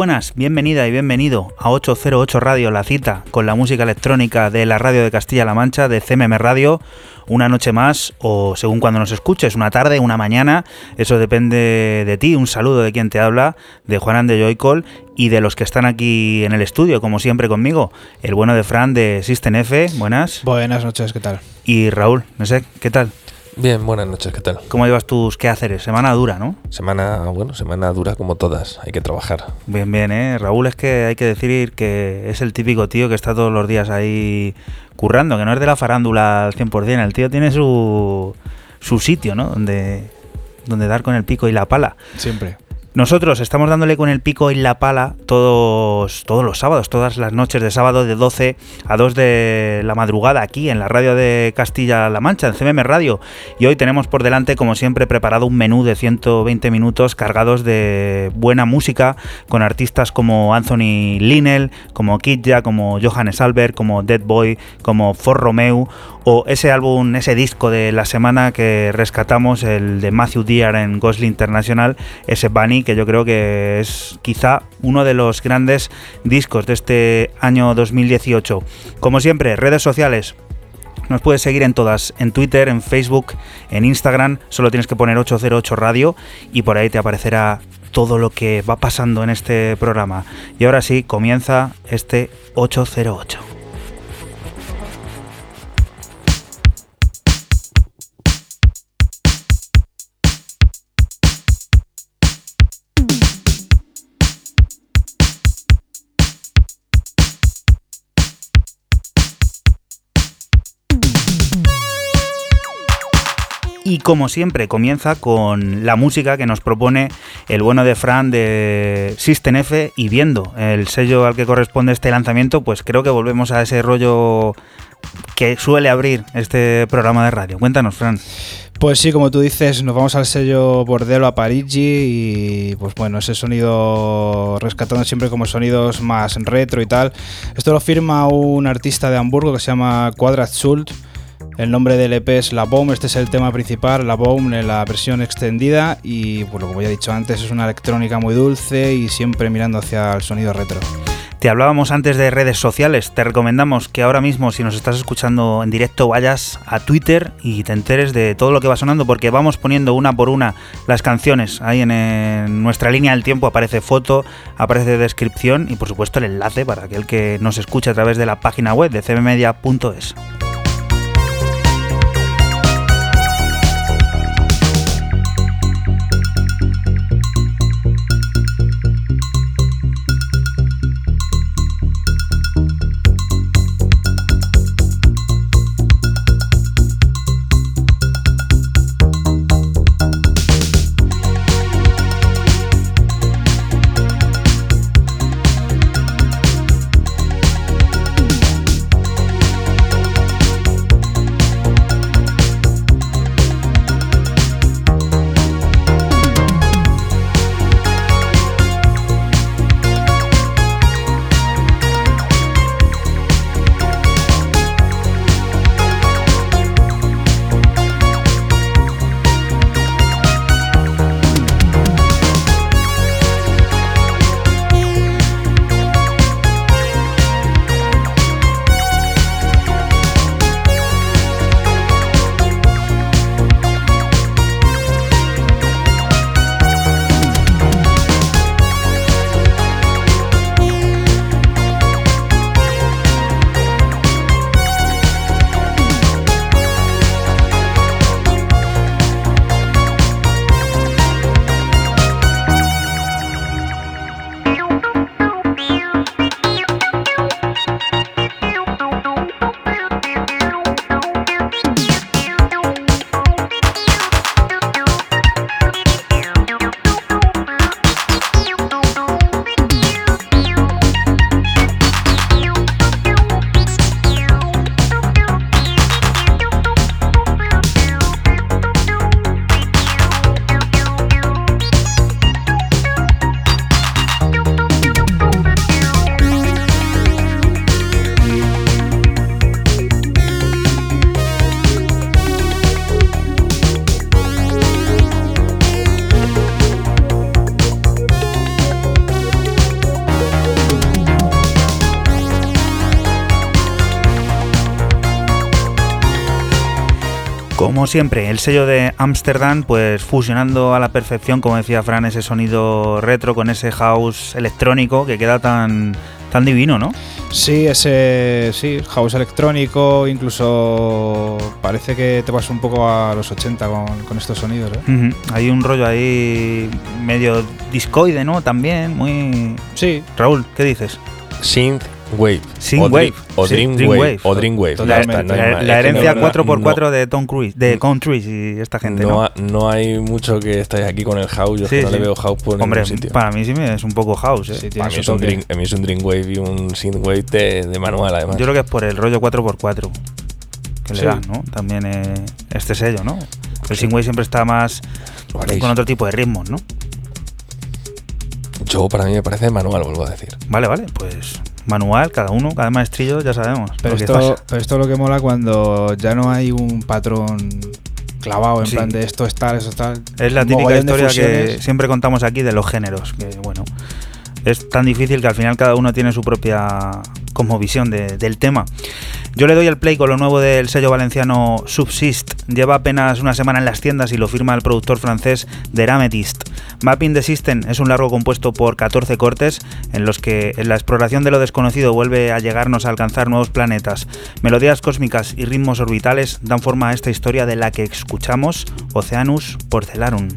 Buenas, bienvenida y bienvenido a 808 Radio, la cita con la música electrónica de la radio de Castilla-La Mancha, de CMM Radio, una noche más o según cuando nos escuches, una tarde, una mañana, eso depende de ti. Un saludo de quien te habla, de Juanan de Joycall y de los que están aquí en el estudio, como siempre conmigo, el bueno de Fran de System F, buenas. Buenas noches, ¿qué tal? Y Raúl, no sé, ¿qué tal? Bien, buenas noches, ¿qué tal? ¿Cómo llevas tus quehaceres? Semana dura, ¿no? Semana, bueno, semana dura como todas, hay que trabajar. Bien, bien, ¿eh? Raúl es que hay que decir que es el típico tío que está todos los días ahí currando, que no es de la farándula al 100%, el tío tiene su, su sitio, ¿no? Donde, donde dar con el pico y la pala. Siempre. Nosotros estamos dándole con el pico y la pala todos, todos los sábados, todas las noches de sábado de 12 a 2 de la madrugada aquí en la radio de Castilla-La Mancha, en CMM Radio. Y hoy tenemos por delante, como siempre, preparado un menú de 120 minutos cargados de buena música con artistas como Anthony Linnell, como Kidja, como Johannes Albert, como Dead Boy, como For Romeo o ese álbum, ese disco de la semana que rescatamos, el de Matthew Dear en Gosling International, ese Bunny, que yo creo que es quizá uno de los grandes discos de este año 2018. Como siempre, redes sociales. Nos puedes seguir en todas, en Twitter, en Facebook, en Instagram, solo tienes que poner 808 Radio y por ahí te aparecerá todo lo que va pasando en este programa. Y ahora sí, comienza este 808. Y como siempre, comienza con la música que nos propone el bueno de Fran de System F y viendo el sello al que corresponde este lanzamiento, pues creo que volvemos a ese rollo que suele abrir este programa de radio. Cuéntanos, Fran. Pues sí, como tú dices, nos vamos al sello Bordello a Parigi y pues bueno, ese sonido rescatando siempre como sonidos más retro y tal. Esto lo firma un artista de Hamburgo que se llama Quadrat Schult. El nombre del EP es La Bomb, este es el tema principal, La Bomb en la versión extendida y bueno, como ya he dicho antes, es una electrónica muy dulce y siempre mirando hacia el sonido retro. Te hablábamos antes de redes sociales, te recomendamos que ahora mismo si nos estás escuchando en directo vayas a Twitter y te enteres de todo lo que va sonando porque vamos poniendo una por una las canciones. Ahí en, en nuestra línea del tiempo aparece foto, aparece descripción y por supuesto el enlace para aquel que nos escuche a través de la página web de cbmedia.es. Como siempre, el sello de Amsterdam, pues fusionando a la perfección, como decía Fran, ese sonido retro con ese house electrónico que queda tan, tan divino, ¿no? Sí, ese sí, house electrónico, incluso parece que te vas un poco a los 80 con, estos sonidos. ¿eh? Hay un rollo ahí medio discoide, ¿no? También, muy... Sí. Raúl, ¿qué dices? Synth Wave. Wave. O Dream, Wave. O Dream Wave. La, herencia 4x4 de Tom Cruise, de Country y esta gente. No, no, hay mucho que estáis aquí con el house. Yo que no le veo house por Hombre, ningún sitio. para mí sí es un poco house. ¿eh? para mí es, un dream, a mí es un Dream Wave y un Synth Wave de, manual, además. Yo creo que es por el rollo 4x4 que le dan, ¿no? También eh, este sello, ¿no? El Synth Wave siempre está más con otro tipo de ritmos, ¿no? Yo, para mí me parece manual, vuelvo a decir. Vale, vale, pues manual, cada uno, cada maestrillo, ya sabemos. Pero, esto, pero esto es lo que mola cuando ya no hay un patrón clavado en plan de esto es tal, eso es tal. Es la típica historia que siempre contamos aquí de los géneros, que bueno, es tan difícil que al final cada uno tiene su propia como visión del tema. Yo le doy el play con lo nuevo del sello valenciano Subsist. Lleva apenas una semana en las tiendas y lo firma el productor francés Derametist. Mapping the System es un largo compuesto por 14 cortes en los que la exploración de lo desconocido vuelve a llegarnos a alcanzar nuevos planetas. Melodías cósmicas y ritmos orbitales dan forma a esta historia de la que escuchamos Oceanus Porcelarum.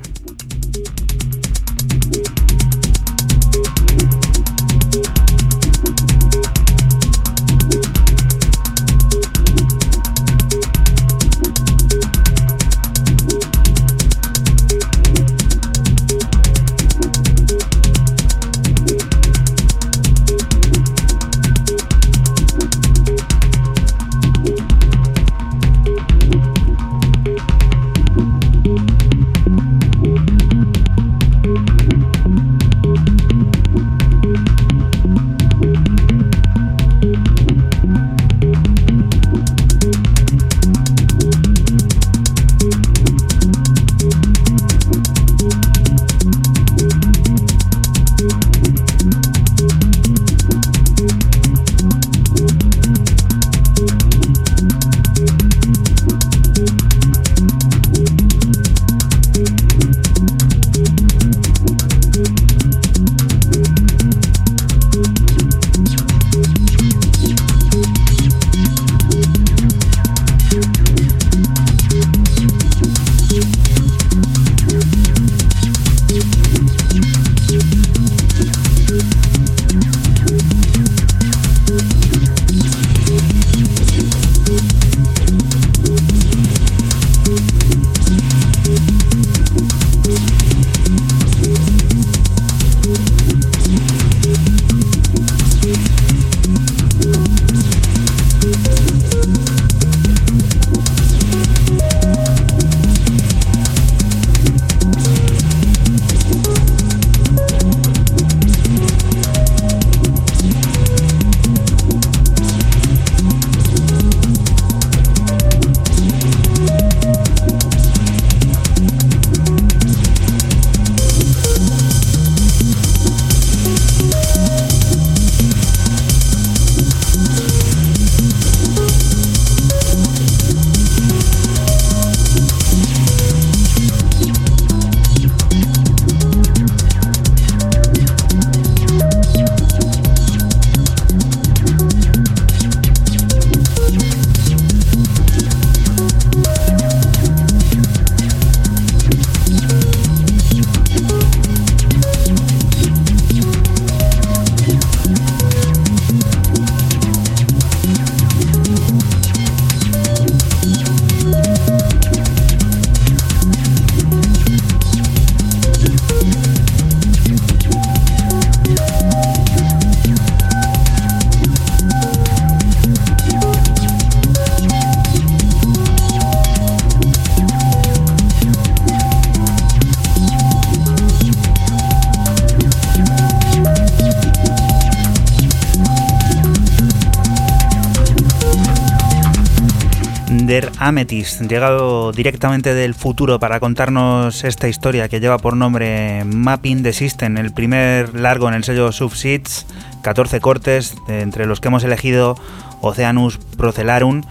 Amethyst, llegado directamente del futuro para contarnos esta historia que lleva por nombre Mapping the System, el primer largo en el sello Subseeds, 14 cortes, entre los que hemos elegido Oceanus Procelarum,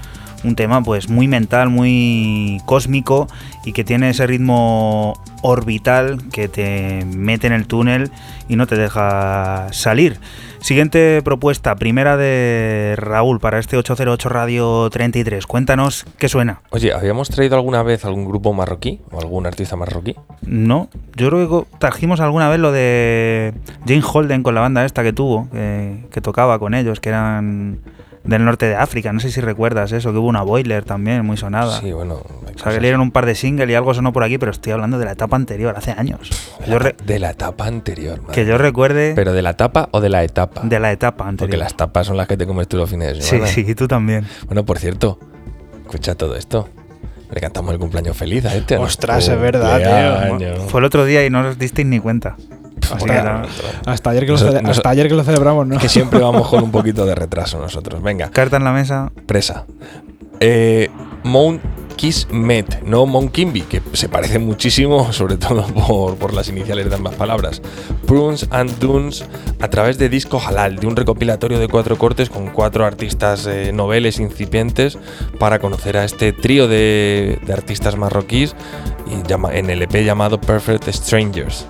un tema pues muy mental, muy cósmico y que tiene ese ritmo orbital que te mete en el túnel y no te deja salir. Siguiente propuesta, primera de Raúl para este 808 Radio 33. Cuéntanos qué suena. Oye, ¿habíamos traído alguna vez algún grupo marroquí o algún artista marroquí? No, yo creo que trajimos alguna vez lo de Jane Holden con la banda esta que tuvo, que, que tocaba con ellos, que eran del norte de África. No sé si recuerdas eso, que hubo una boiler también muy sonada. Sí, bueno. O sea, que le dieron un par de singles y algo sonó por aquí, pero estoy hablando de la etapa anterior, hace años. Yo de la etapa anterior, madre. Que yo recuerde. ¿Pero de la etapa o de la etapa? De la etapa anterior. Porque las tapas son las que te comes tú los fines de semana. Sí, sí, tú también. Bueno, por cierto, escucha todo esto. Le cantamos el cumpleaños feliz a este. Ostras, es verdad, tío. Fue el otro día y no os disteis ni cuenta. Hasta, ayer que lo hasta ayer que lo celebramos, ¿no? Que siempre vamos con un poquito de retraso nosotros. Venga. Carta en la mesa. Presa. Eh, Mount Kismet, no Mount Kimby, que se parece muchísimo, sobre todo por, por, las iniciales de ambas palabras. Prunes and Dunes a través de Disco Halal, de un recopilatorio de cuatro cortes con cuatro artistas eh, noveles incipientes para conocer a este trío de, artistas marroquíes en el EP llamado Perfect Strangers.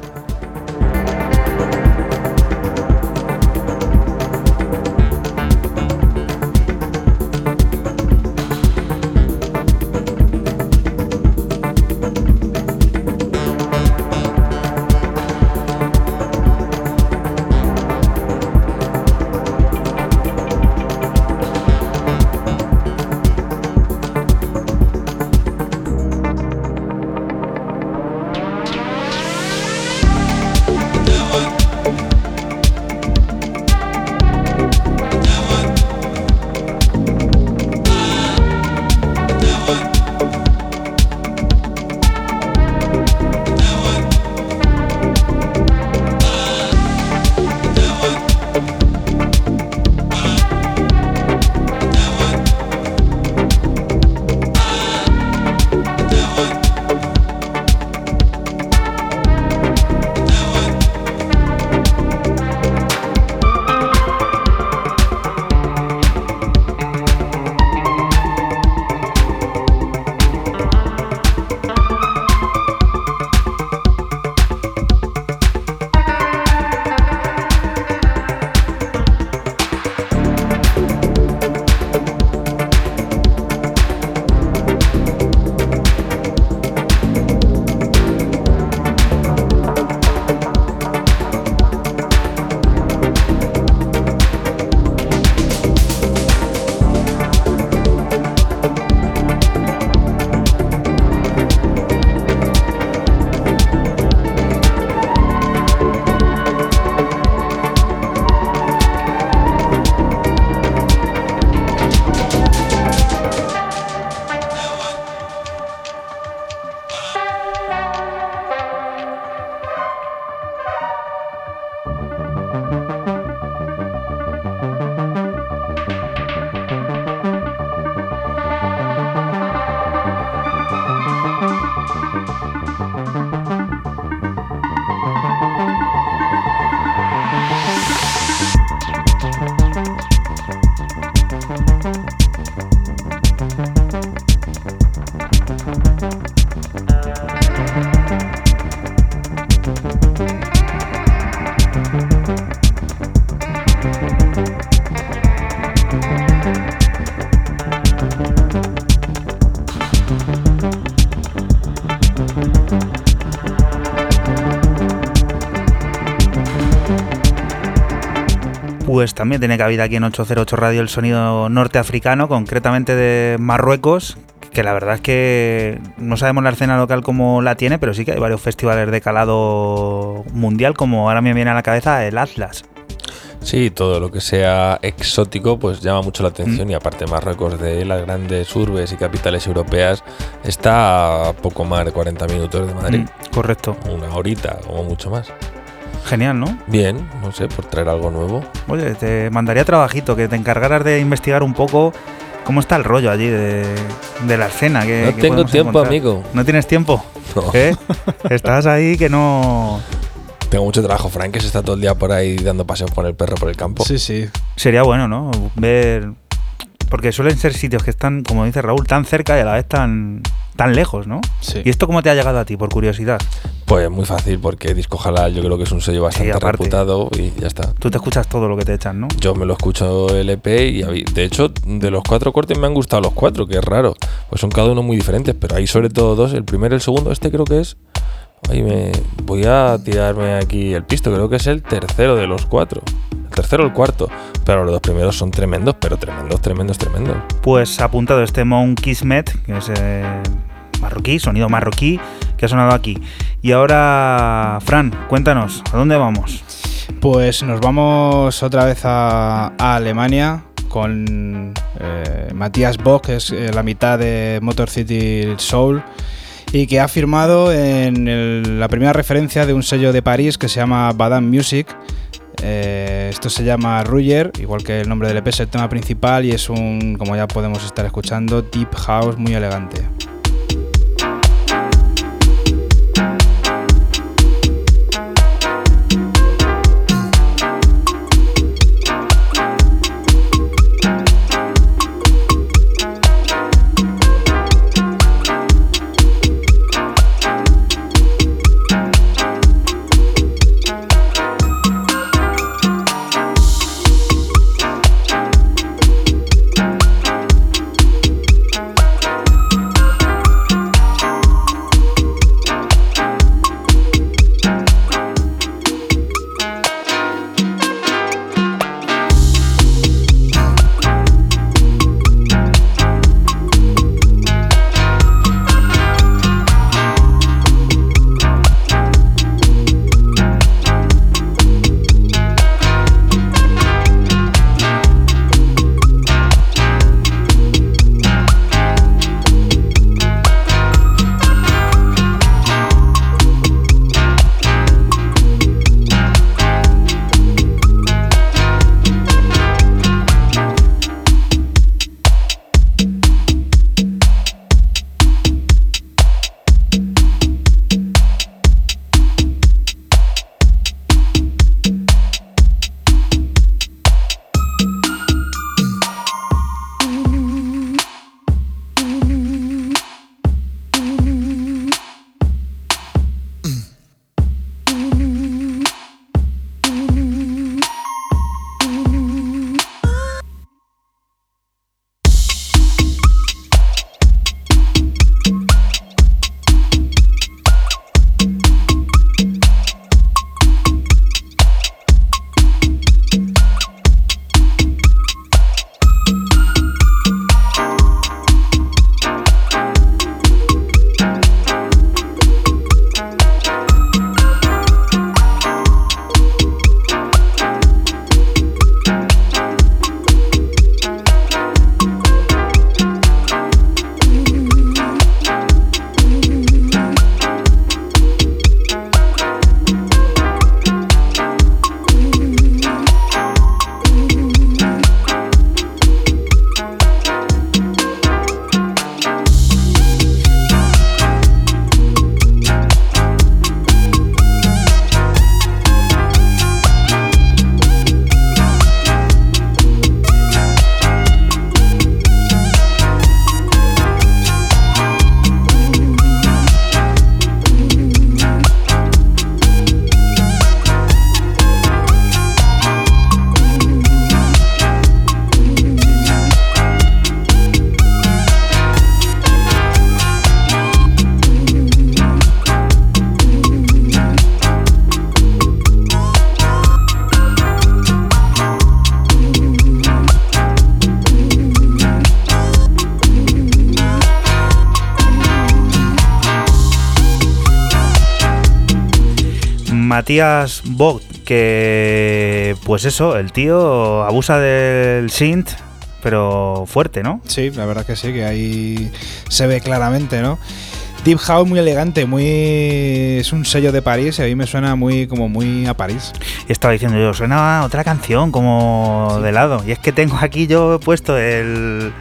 También tiene cabida aquí en 808 Radio el sonido norteafricano, concretamente de Marruecos, que la verdad es que no sabemos la escena local cómo la tiene, pero sí que hay varios festivales de calado mundial, como ahora me viene a la cabeza el Atlas. Sí, todo lo que sea exótico pues llama mucho la atención mm. y aparte Marruecos de las grandes urbes y capitales europeas está a poco más de 40 minutos de Madrid. Mm, correcto. Una horita o mucho más. Genial, ¿no? Bien, no sé, por traer algo nuevo. Oye, te mandaría trabajito, que te encargaras de investigar un poco cómo está el rollo allí de, la escena. Que, no tengo tiempo, amigo. ¿No tienes tiempo? No. ¿Eh? Estás ahí que no... Tengo mucho trabajo, Frank, que se está todo el día por ahí dando paseos con el perro por el campo. Sí, sí. Sería bueno, ¿no? Ver Porque suelen ser sitios que están, como dice Raúl, tan cerca y a la vez tan, tan lejos, ¿no? Sí. ¿Y esto cómo te ha llegado a ti, por curiosidad? Pues muy fácil, porque Disco Halal yo creo que es un sello bastante aparte. reputado y ya está. Tú te escuchas todo lo que te echan, ¿no? Yo me lo escucho el EP y de hecho de los cuatro cortes me han gustado los cuatro, que es raro. Pues son cada uno muy diferentes, pero hay sobre todo dos, el primero y el segundo, este creo que es... Ay, me voy a tirarme aquí el pisto, creo que es el tercero de los cuatro. El tercero o el cuarto. Pero los dos primeros son tremendos, pero tremendos, tremendos, tremendos. Pues apuntado este Mon Kismet, que es eh, marroquí, sonido marroquí, que ha sonado aquí. Y ahora, Fran, cuéntanos, ¿a dónde vamos? Pues nos vamos otra vez a, a Alemania con eh, Matías Bock, que es eh, la mitad de Motor City Soul, y que ha firmado en la primera referencia de un sello de París que se llama Badam Music. Eh, esto se llama Ruger, igual que el nombre del EP es el tema principal y es un, como ya podemos estar escuchando, deep house muy elegante. Matías Vogt, que pues eso, el tío abusa del synth, pero fuerte, ¿no? Sí, la verdad que sí, que ahí se ve claramente, ¿no? Deep House muy elegante, muy es un sello de París y a mí me suena muy como muy a París. Y estaba diciendo yo, suena otra canción como de lado. Y es que tengo aquí yo puesto el,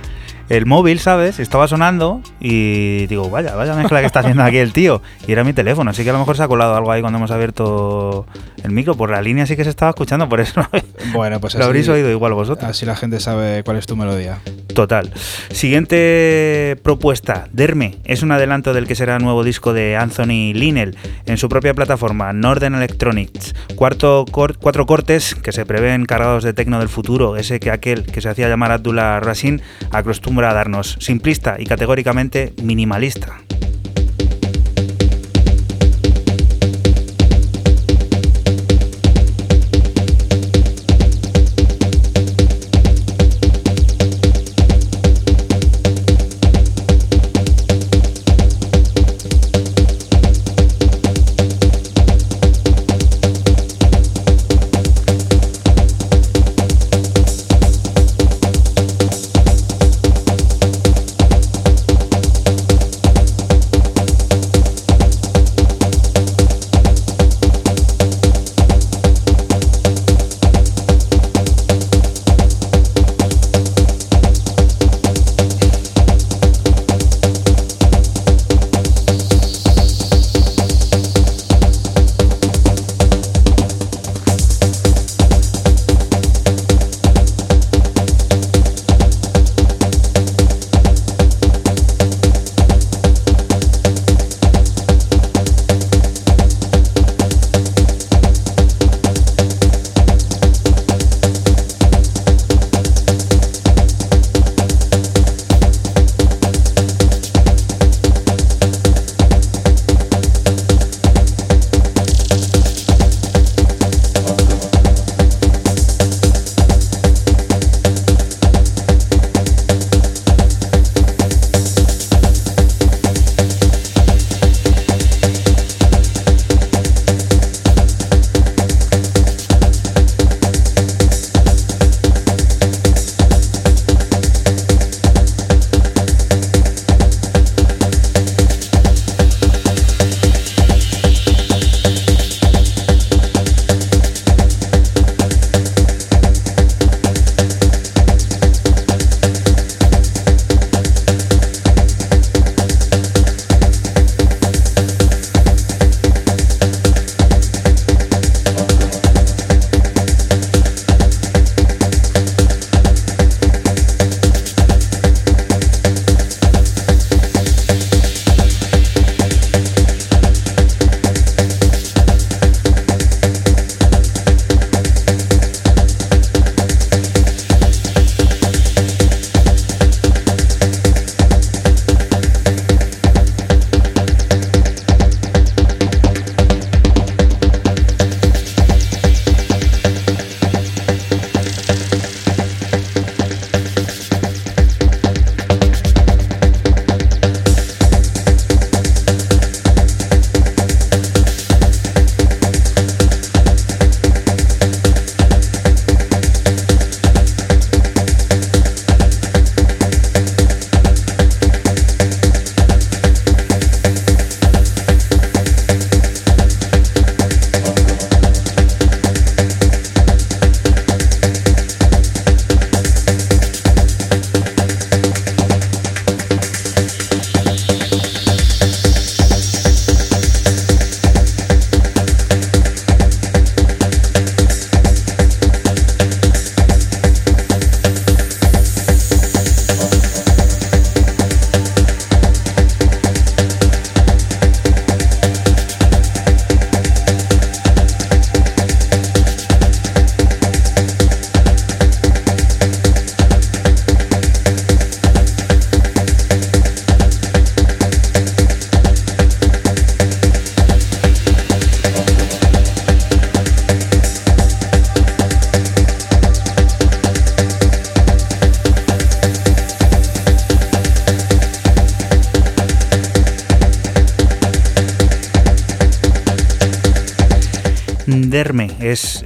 el móvil, ¿sabes? Estaba sonando y digo, vaya, vaya mezcla que está haciendo aquí el tío. Y era mi teléfono, así que a lo mejor se ha colado algo ahí cuando hemos abierto el micro. Por la línea sí que se estaba escuchando, por eso bueno, pues lo habréis oído igual vosotros. Así la gente sabe cuál es tu melodía. Total. Siguiente propuesta, Derme, es un adelanto del que será nuevo disco de Anthony Linnell en su propia plataforma, Northern Electronics. Cuarto cuatro cortes que se prevén cargados de tecno del futuro, ese que aquel que se hacía llamar Abdullah Rasin acostumbra a darnos, simplista y categóricamente minimalista.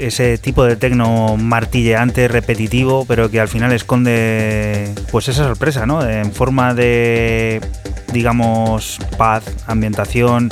Ese tipo de tecno martilleante, repetitivo, pero que al final esconde pues esa sorpresa, ¿no? En forma de, digamos, paz, ambientación,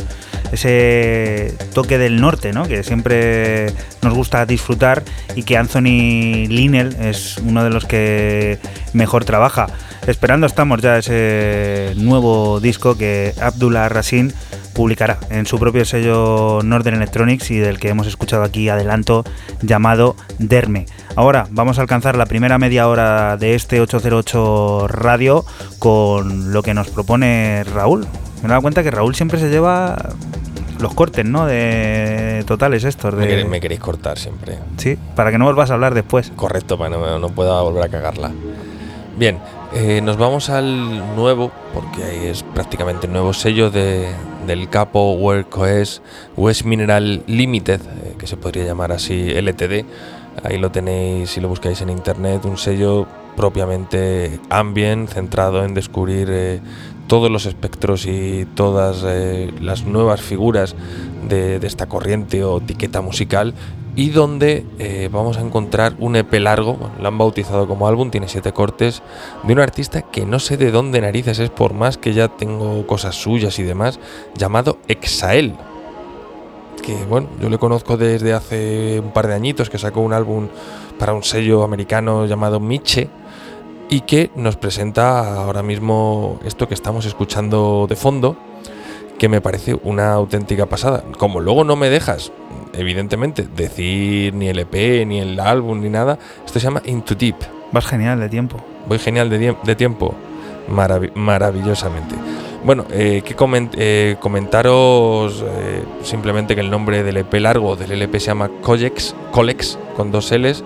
ese toque del norte, ¿no? Que siempre nos gusta disfrutar y que Anthony Linnell es uno de los que mejor trabaja. esperando estamos ya ese nuevo disco que Abdullah Rasin publicará en su propio sello Northern Electronics y del que hemos escuchado aquí adelanto llamado Derme. Ahora vamos a alcanzar la primera media hora de este 808 radio con lo que nos propone Raúl. Me he dado cuenta que Raúl siempre se lleva los cortes, ¿no? De totales estos. De... Me, queréis, cortar siempre. Sí, para que no vuelvas a hablar después. Correcto, para no, no pueda volver a cagarla. Bien, eh, nos vamos al nuevo, porque ahí es prácticamente el nuevo sello de, del capo World West Mineral Limited, que se podría llamar así LTD. Ahí lo tenéis si lo buscáis en internet, un sello propiamente ambient, centrado en descubrir eh, todos los espectros y todas las nuevas figuras de, de, esta corriente o etiqueta musical y donde eh, vamos a encontrar un EP largo, lo han bautizado como álbum, tiene siete cortes, de un artista que no sé de dónde narices es, por más que ya tengo cosas suyas y demás, llamado Exael. Que bueno, yo le conozco desde hace un par de añitos, que sacó un álbum para un sello americano llamado Miche, y que nos presenta ahora mismo esto que estamos escuchando de fondo, que me parece una auténtica pasada. Como luego no me dejas evidentemente, decir ni el EP, ni el álbum, ni nada. Esto se llama Into Deep. Vas genial de tiempo. Voy genial de, tiempo. maravillosamente. Bueno, eh, que eh, comentaros eh, simplemente que el nombre del EP largo del LP se llama Colex, Colex con dos L's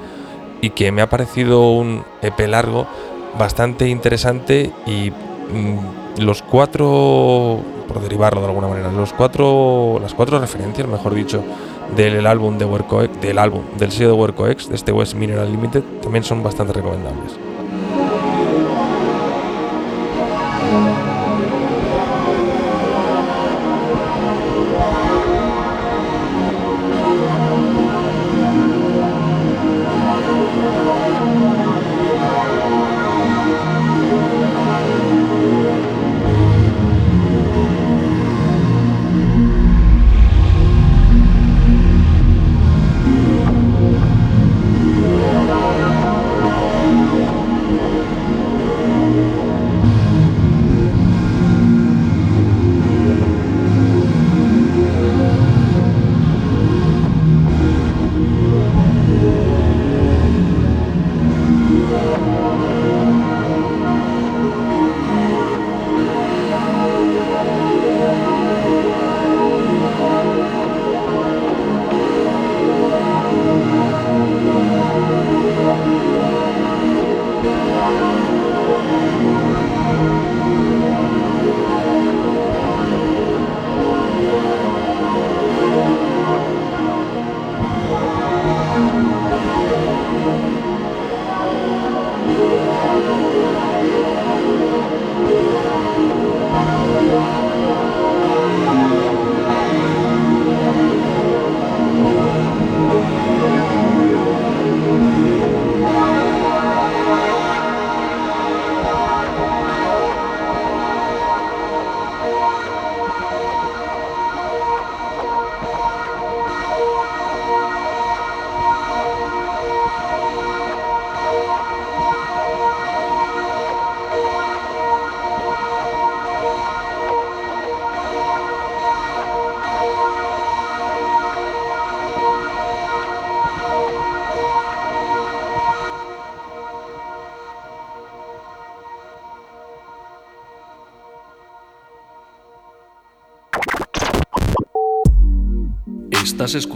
y que me ha parecido un EP largo bastante interesante y mm, los cuatro, por derivarlo de alguna manera, los cuatro, las cuatro referencias, mejor dicho, del álbum de Workoex, del álbum del sello de Workoex, de este West Mineral Limited, también son bastante recomendables.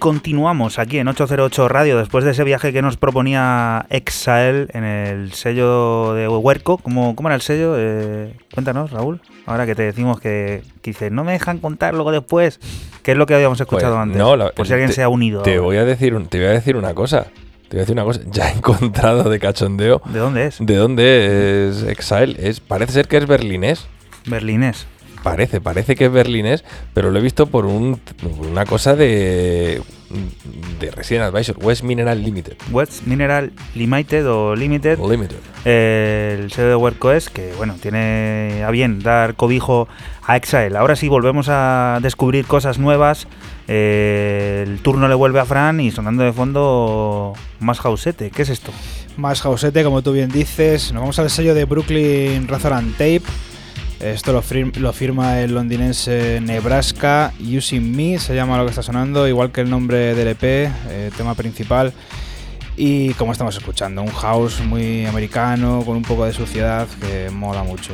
Continuamos aquí en 808 Radio después de ese viaje que nos proponía Exael en el sello de Huerco. ¿Cómo, cómo era el sello? Eh, cuéntanos, Raúl. Ahora que te decimos que, que no me dejan contar luego después qué es lo que habíamos escuchado pues antes. No, por si alguien se ha unido. Te voy, a decir, te voy a decir una cosa. Te voy a decir una cosa, ya he encontrado de cachondeo. ¿De dónde es? ¿De dónde es Exile? Es, parece ser que es berlinés. Berlinés. Parece, parece que es berlinés, pero lo he visto por un, una cosa de, de Resident Advisor, West Mineral Limited. West Mineral Limited o Limited. Limited. eh, el sello de WordCoest que bueno, tiene a bien dar cobijo a Exile. Ahora sí volvemos a descubrir cosas nuevas. Eh, el turno le vuelve a Fran y sonando de fondo más jausete. ¿Qué es esto? Más jausete, como tú bien dices. Nos vamos al sello de Brooklyn Razor and Tape. Esto lo, fir- lo firma el londinense Nebraska. Using Me se llama lo que está sonando, igual que el nombre del EP, eh, tema principal. Y como estamos escuchando, un house muy americano, con un poco de suciedad que mola mucho.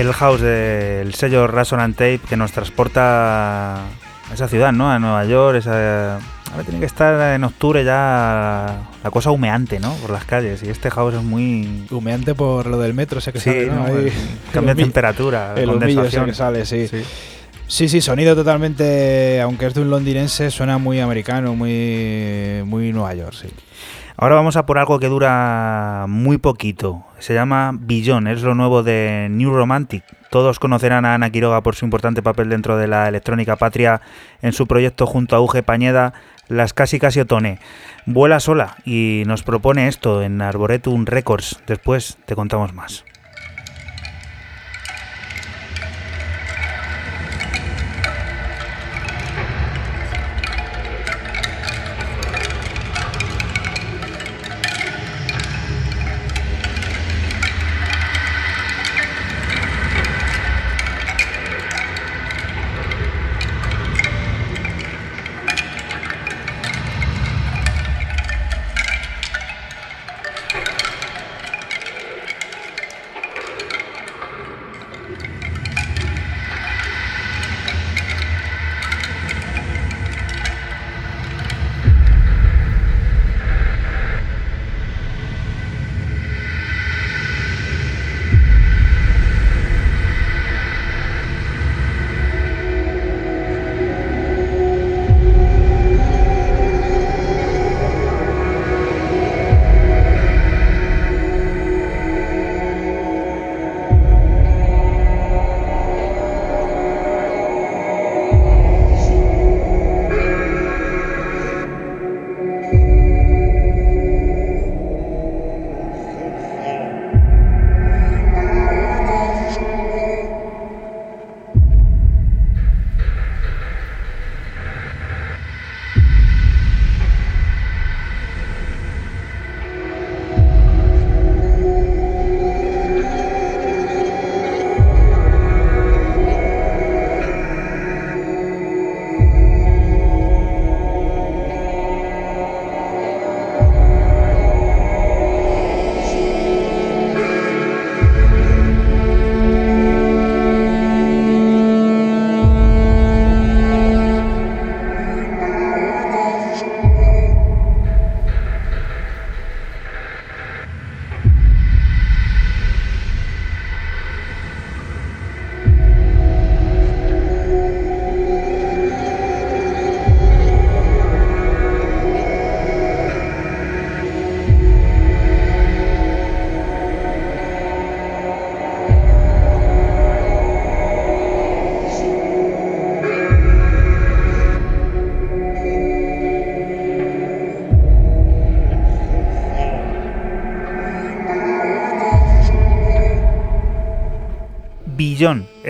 El house del sello Resonant Tape que nos transporta a esa ciudad, ¿no? A Nueva York, esa... Ahora tiene que estar en octubre ya la cosa humeante, ¿no? Por las calles. Y este house es muy... Humeante por lo del metro, sé que Sí, sale, ¿no? ¿no? Ahí- El cambio de temperatura, El condensación. que sale, sí. Sí. Sí, sí, sonido totalmente, aunque es de un londinense, suena muy americano, muy, muy Nueva York, sí. Ahora vamos a por algo que dura muy poquito. Se llama Billón, es lo nuevo de New Romantic. Todos conocerán a Ana Quiroga por su importante papel dentro de la electrónica patria en su proyecto junto a Uge Pañeda, Las Casi Casi Otone. Vuela sola y nos propone esto en Arboretum Records. Después te contamos más.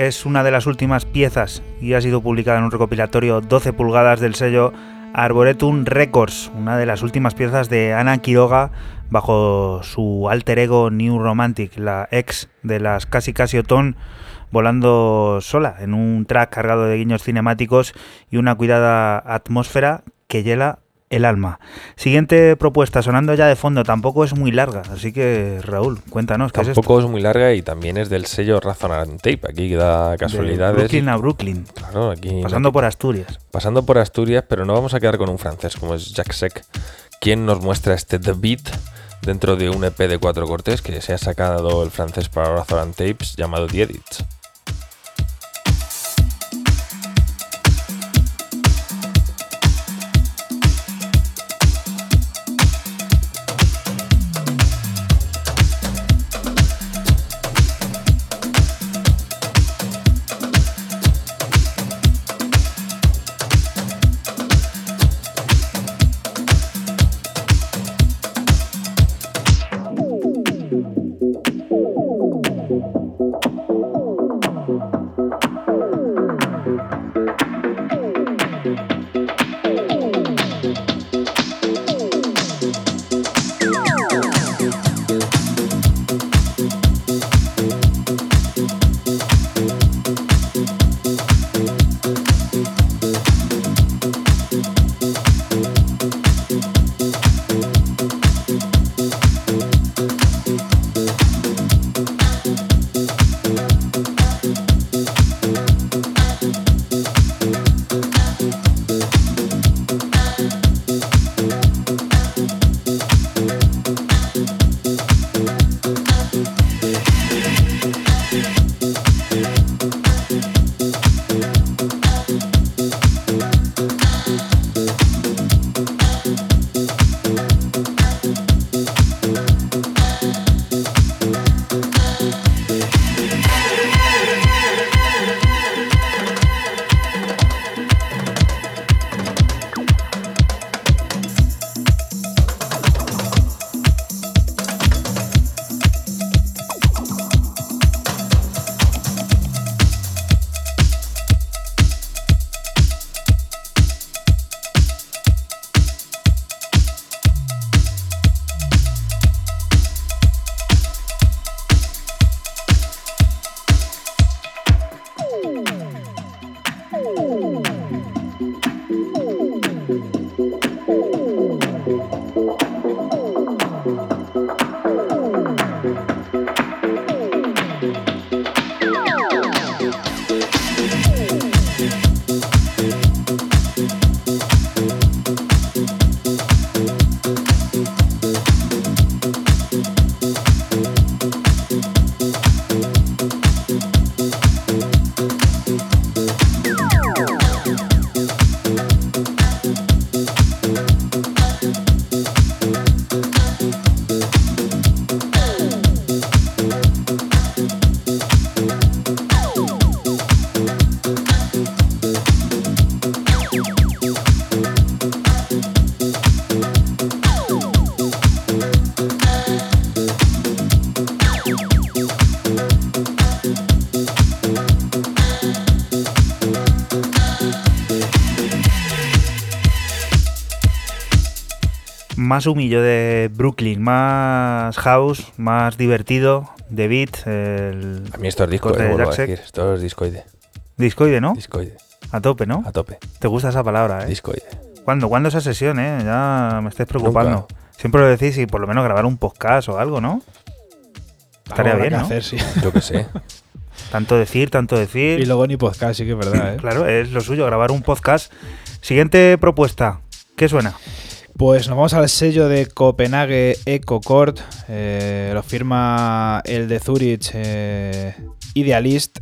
Es una de las últimas piezas y ha sido publicada en un recopilatorio 12 pulgadas del sello Arboretum Records, una de las últimas piezas de Ana Quiroga bajo su alter ego New Romantic, la ex de las Casi Casi Otón, volando sola en un track cargado de guiños cinemáticos y una cuidada atmósfera que hiela el alma. Siguiente propuesta, sonando ya de fondo, tampoco es muy larga, así que Raúl, cuéntanos, ¿qué Tampoco es es, muy larga y también es del sello Razor Tape. Aquí da esto? casualidades. De Brooklyn a Brooklyn, Claro, aquí pasando por Asturias. pasando por Asturias, pero no vamos a quedar con un francés como es Jack Sec, quien nos muestra este The Beat dentro de un EP de cuatro cortes que se ha sacado el francés para Razor Tapes llamado The Edits. Más humillo de Brooklyn, más house, más divertido, de beat, el A mí esto es disco, corte eh, de vuelvo a decir. Esto es discoide. discoide, ¿no? Discoide. A tope, ¿no? A tope. Te gusta esa palabra, ¿eh? Discoide. ¿Cuándo? ¿Cuándo esa sesión, eh? Ya me estáis preocupando. Siempre lo decís y por lo menos grabar un podcast o algo, ¿no? Estaría bien, ¿no? hacer, sí. Yo qué sé. Tanto decir, tanto decir. Y luego ni podcast, sí que es verdad, ¿eh? Claro, es lo suyo, grabar un podcast. Siguiente propuesta. ¿Qué suena? Pues nos vamos al sello de Copenhague EcoCord. eh, lo firma el de Zurich eh, Idealist.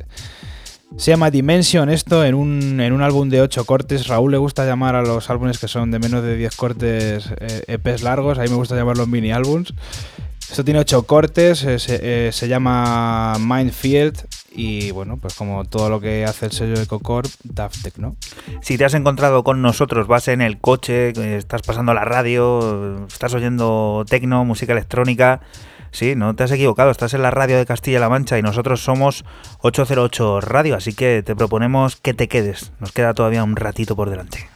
Se llama Dimension esto en un, en un álbum de 8 cortes. Raúl le gusta llamar a los álbumes que son de menos de 10 cortes eh, EPs largos. A mí me gusta llamarlos mini álbums. Esto tiene 8 cortes, eh, se, se llama Mindfield y bueno, pues como todo lo que hace el sello de Cocor, Daft Techno. Si te has encontrado con nosotros, vas en el coche, estás pasando la radio, estás oyendo tecno, música electrónica, sí, no te has equivocado, estás en la radio de Castilla-La Mancha y nosotros somos 808 Radio, así que te proponemos que te quedes, nos queda todavía un ratito por delante.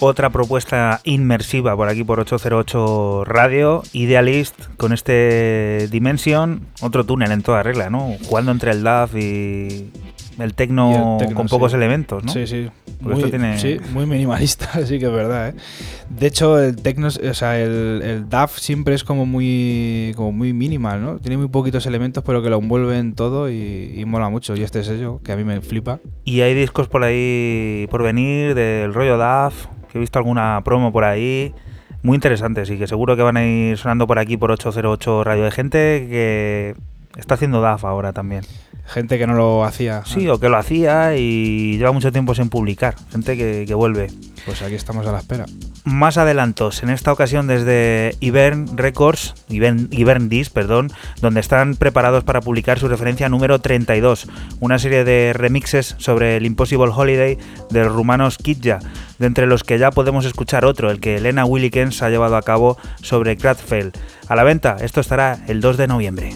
Otra propuesta inmersiva por aquí por 808 Radio, Idealist con este Dimension, otro túnel en toda regla, ¿no? Jugando entre el DAF y el tecno con pocos elementos, ¿no? Sí, sí. Muy, sí, muy minimalista, sí que es verdad. ¿eh? De hecho, el tecno, o sea, el, el, DAF siempre es como muy, como muy minimal, ¿no? Tiene muy poquitos elementos, pero que lo envuelven todo y, y mola mucho. Y este sello, que a mí me flipa. Y hay discos por ahí por venir del rollo DAF, que he visto alguna promo por ahí muy interesantes y que seguro que van a ir sonando por aquí por 808 Radio de gente que está haciendo DAF ahora también. Gente que no lo hacía. Sí, o que lo hacía y lleva mucho tiempo sin publicar. Gente que, vuelve. Pues aquí estamos a la espera. Más adelantos, en esta ocasión desde Ibern Records, Ibern, Ibern Dis, perdón, donde están preparados para publicar su referencia número 32, una serie de remixes sobre el Impossible Holiday de los rumanos Kidja, de entre los que ya podemos escuchar otro, el que Elena Willikens ha llevado a cabo sobre Kratfeld. A la venta, esto estará el 2 de noviembre.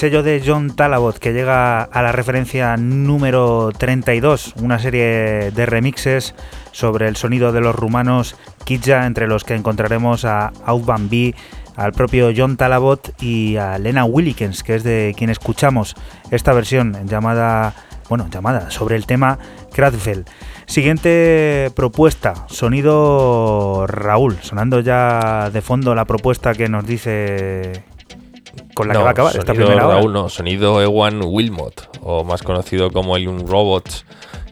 Sello de John Talabot que llega a la referencia número 32, una serie de remixes sobre el sonido de los rumanos Kidja, entre los que encontraremos a Outban B, al propio John Talabot y a Lena Willikens, que es de quien escuchamos esta versión llamada, bueno, llamada sobre el tema Kratfeld. Siguiente propuesta, sonido Raúl, sonando ya de fondo la propuesta que nos dice con la que va a acabar esta primera hora. Raúl, no, sonido Ewan Wilmot, o más conocido como un Robots,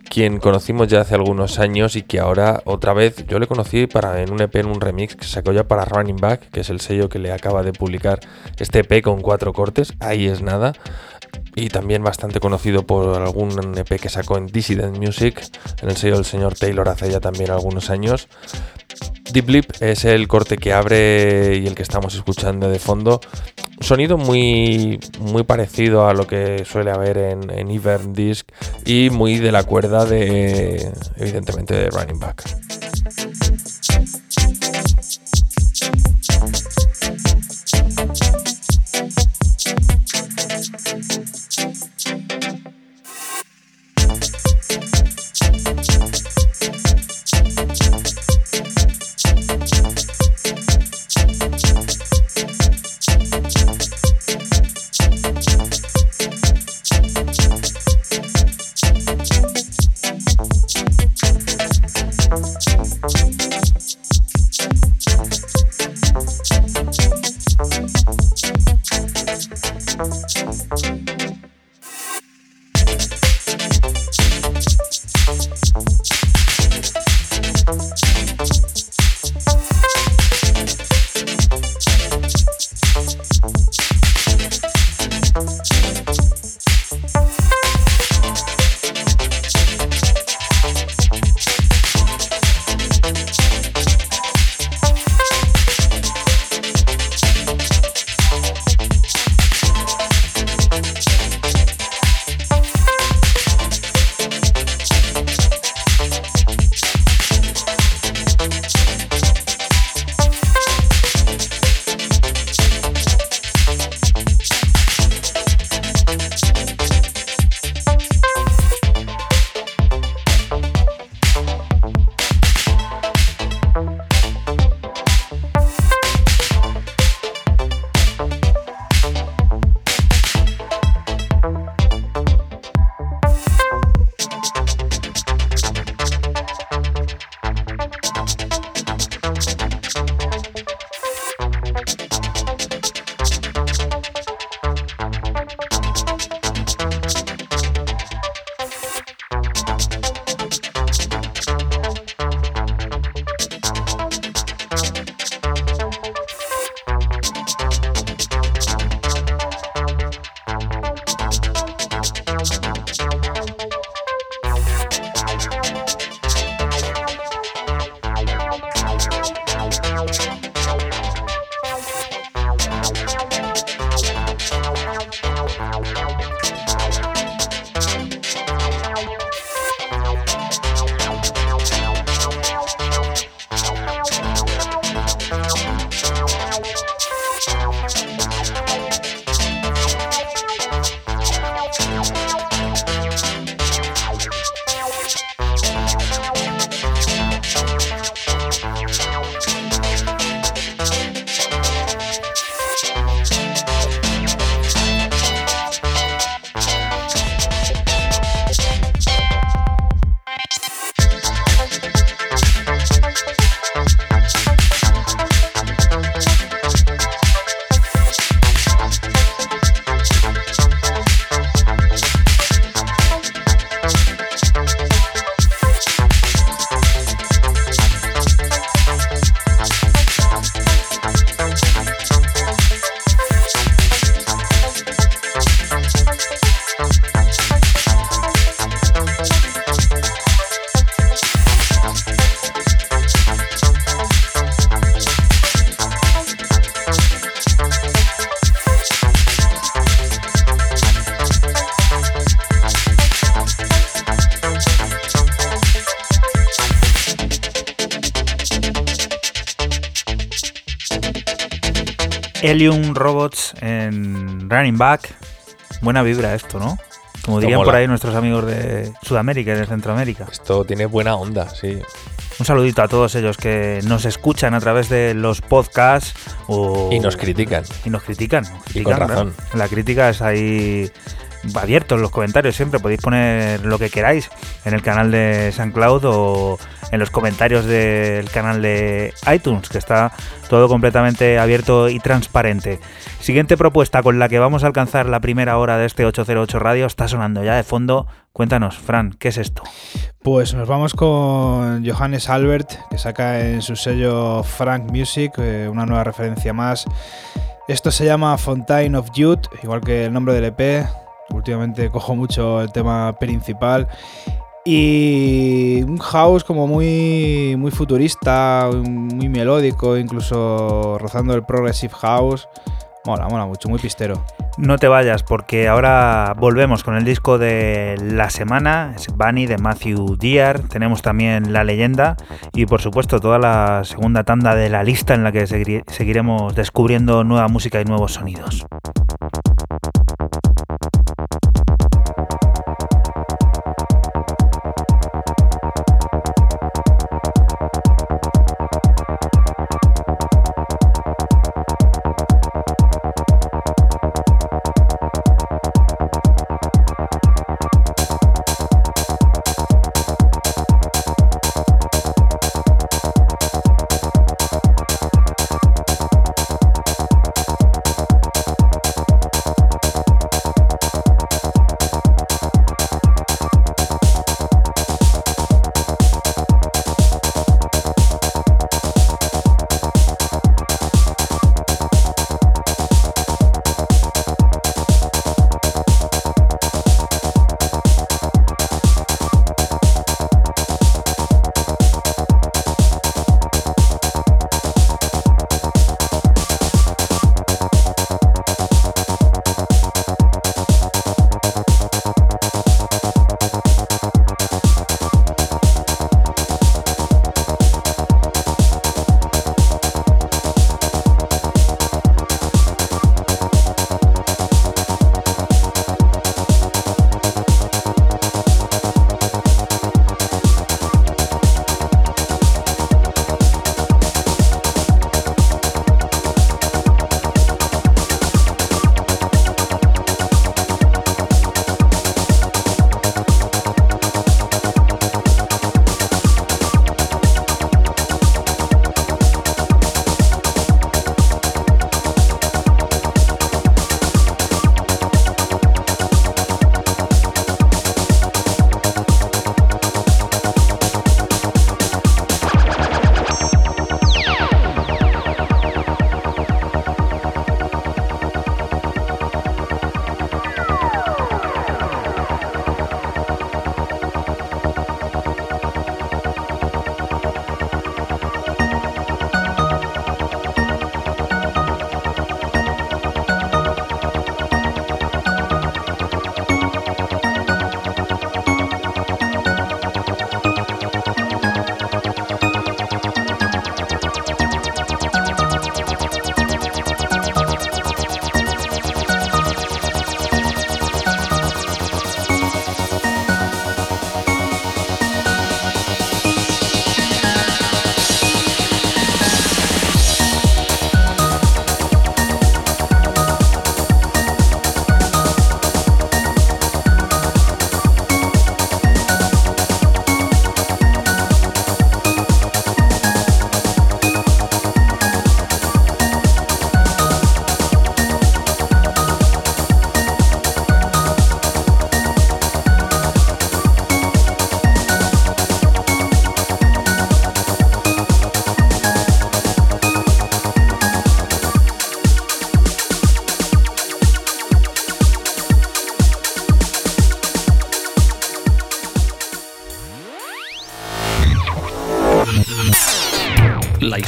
quien conocimos ya hace algunos años y que ahora otra vez yo le conocí para en un EP, en un remix que sacó ya para Running Back, que es el sello que le acaba de publicar este EP con cuatro cortes, ahí es nada. Y también bastante conocido por algún EP que sacó en Dissident Music, en el sello del señor Taylor hace ya también algunos años. Deep Lip es el corte que abre y el que estamos escuchando de fondo. Sonido muy, muy parecido a lo que suele haber en, en Even Disc y muy de la cuerda de, evidentemente, de Running Back. Helium Robots en Running Back. Buena vibra esto, ¿no? Como dirían por ahí nuestros amigos de Sudamérica y de Centroamérica. Esto tiene buena onda, sí. Un saludito a todos ellos que nos escuchan a través de los podcasts o... Y nos critican. Y nos critican. y con razón. La crítica es ahí abierto en los comentarios siempre. Podéis poner lo que queráis en el canal de SoundCloud o en los comentarios del canal de iTunes, que está todo completamente abierto y transparente. Siguiente propuesta con la que vamos a alcanzar la primera hora de este 808 Radio está sonando ya de fondo. Cuéntanos, Fran, ¿qué es esto? Pues nos vamos con Johannes Albert, que saca en su sello Frank Music eh, una nueva referencia más. Esto se llama Fontaine of Youth, igual que el nombre del EP. Últimamente cojo mucho el tema principal. Y un house como muy, muy futurista, muy melódico, incluso rozando el progressive house. Mola, mola mucho, muy pistero. No te vayas porque ahora volvemos con el disco de la semana, es Bunny de Matthew Dear, tenemos también La leyenda y por supuesto toda la segunda tanda de la lista en la que seguiremos descubriendo nueva música y nuevos sonidos.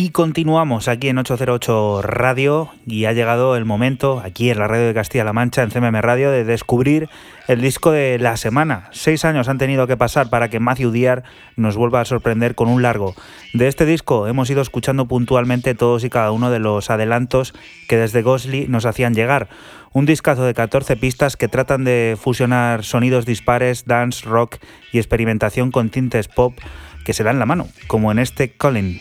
Y continuamos aquí en 808 Radio y ha llegado el momento, aquí en la radio de Castilla-La Mancha, en CMM Radio, de descubrir el disco de la semana. Seis años han tenido que pasar para que Matthew Diar nos vuelva a sorprender con un largo. De este disco hemos ido escuchando puntualmente todos y cada uno de los adelantos que desde Ghostly nos hacían llegar. Un discazo de 14 pistas que tratan de fusionar sonidos dispares, dance, rock y experimentación con tintes pop que se dan la mano, como en este Colin.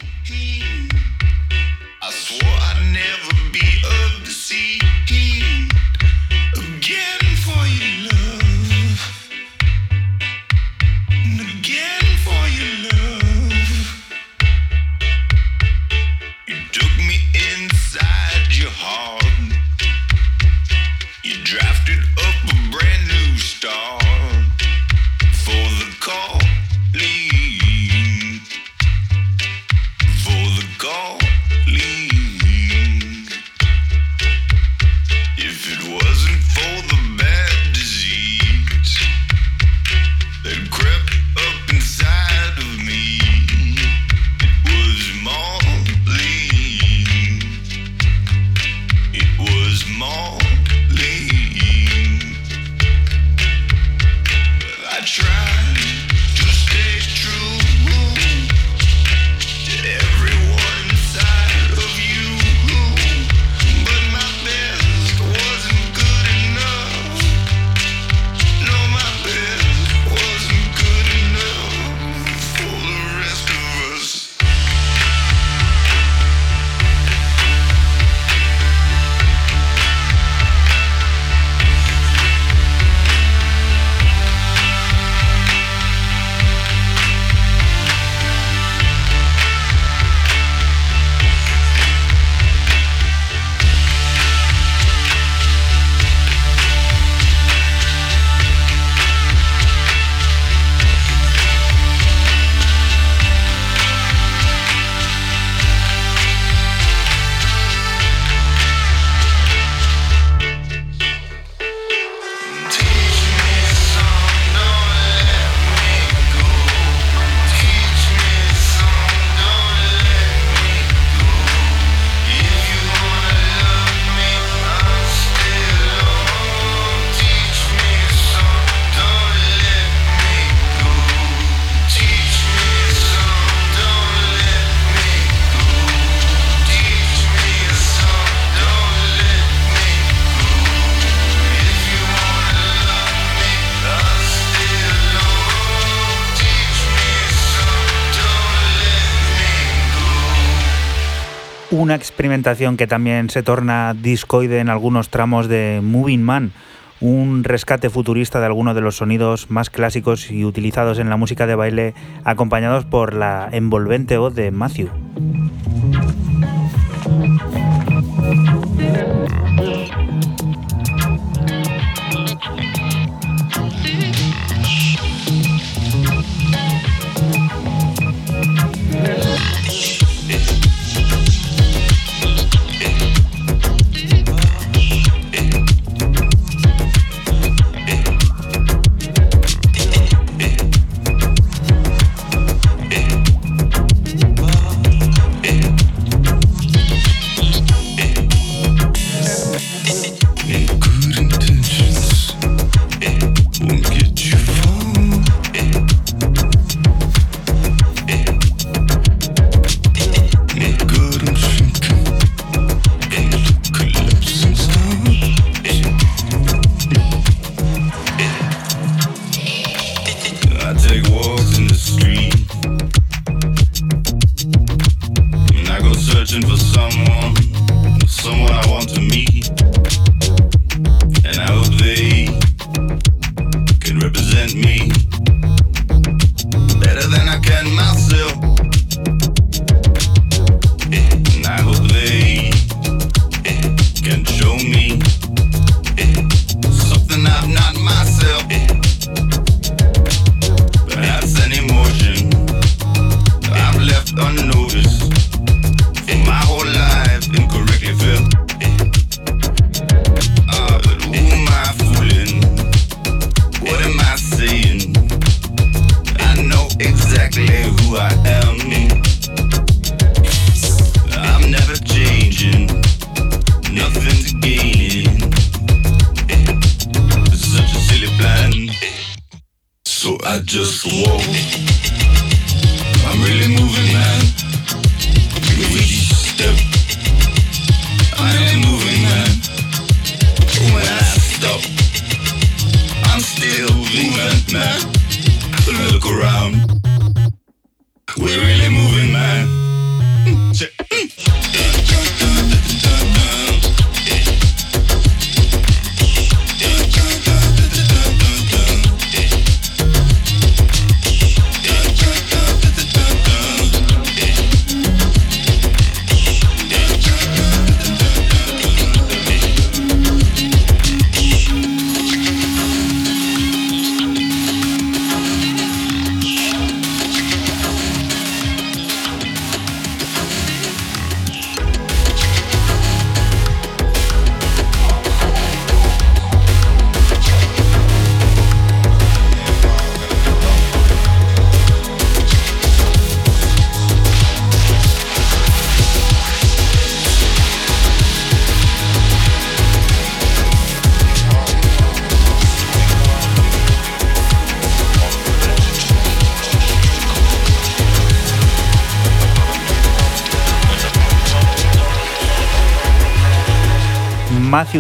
Que también se torna discoide en algunos tramos de Moving Man, un rescate futurista de algunos de los sonidos más clásicos y utilizados en la música de baile, acompañados por la envolvente voz de Matthew.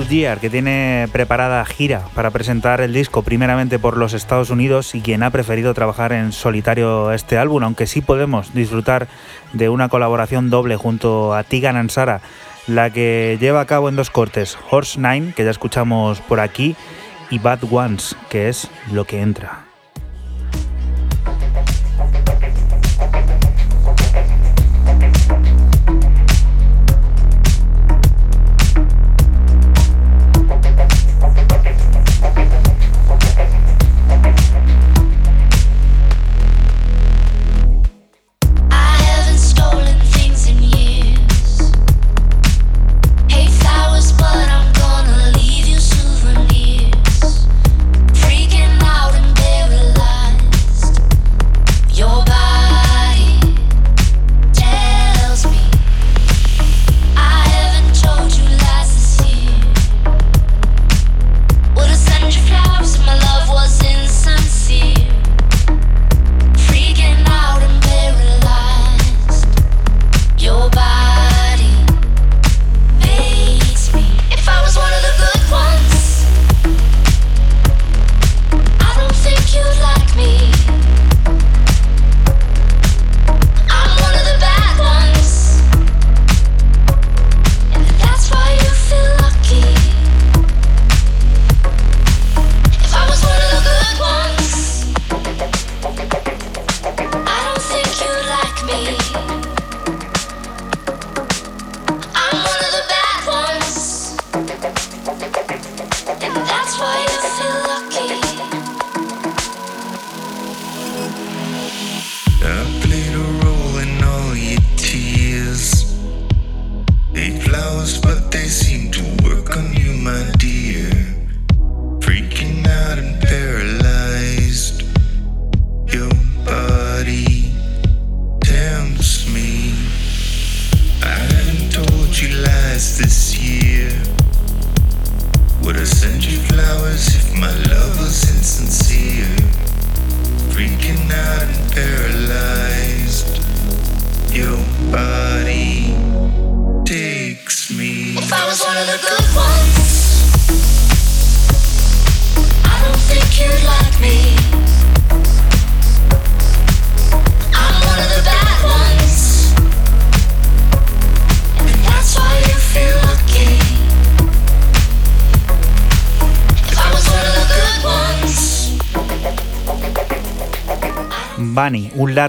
Que tiene preparada gira para presentar el disco primeramente por los Estados Unidos y quien ha preferido trabajar en solitario este álbum, aunque sí podemos disfrutar de una colaboración doble junto a Tigan Ansara, la que lleva a cabo en dos cortes, Horse Nine, que ya escuchamos por aquí, y Bad Ones, que es lo que entra.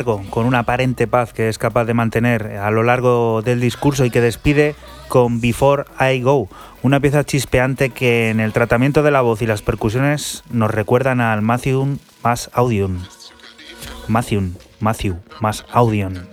con una aparente paz que es capaz de mantener a lo largo del discurso y que despide con Before I Go, una pieza chispeante que en el tratamiento de la voz y las percusiones nos recuerdan al Matthew más Audion. Matthew, Matthew más Audion.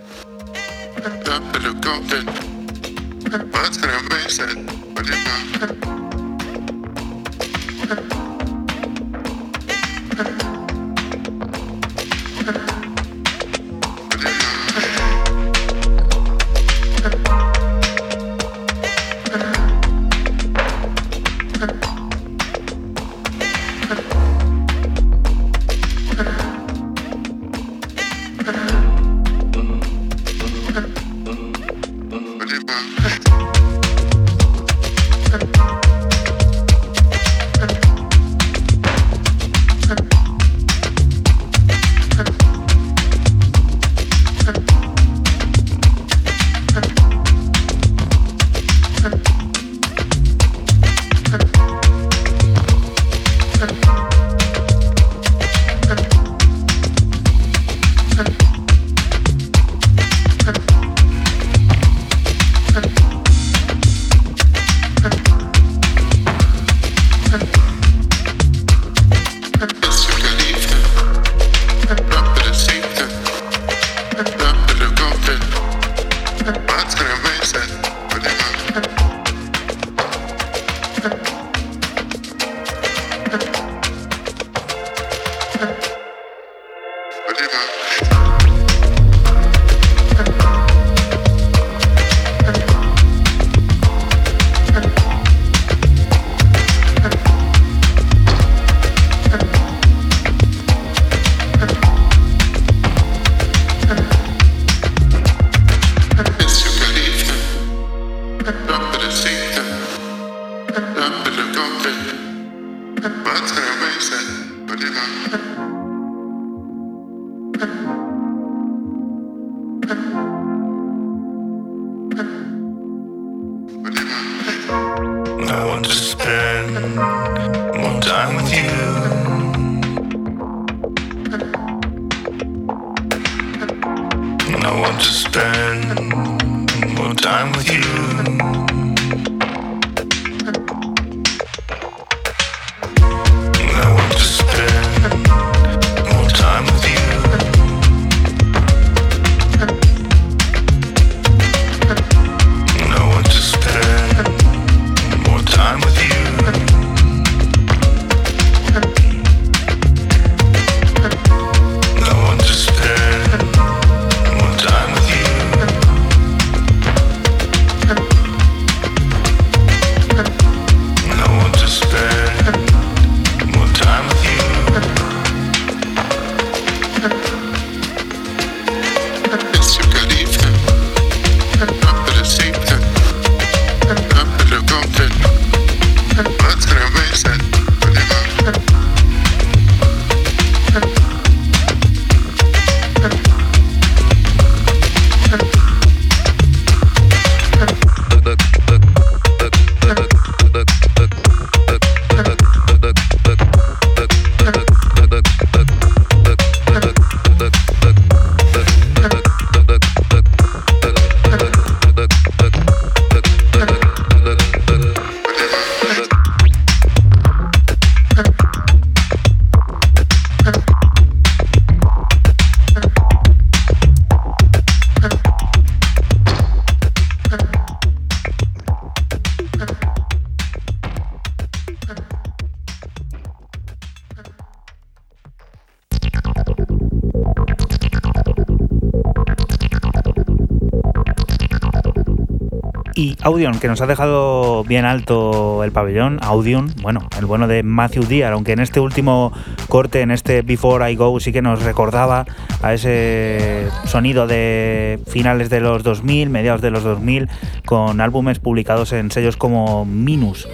Y Audion, que nos ha dejado bien alto el pabellón. Audion, bueno, el bueno de Matthew Dear, aunque en este último corte, en este Before I Go, sí que nos recordaba a ese sonido de finales de los 2000, mediados de los 2000, con álbumes publicados en sellos como Minus.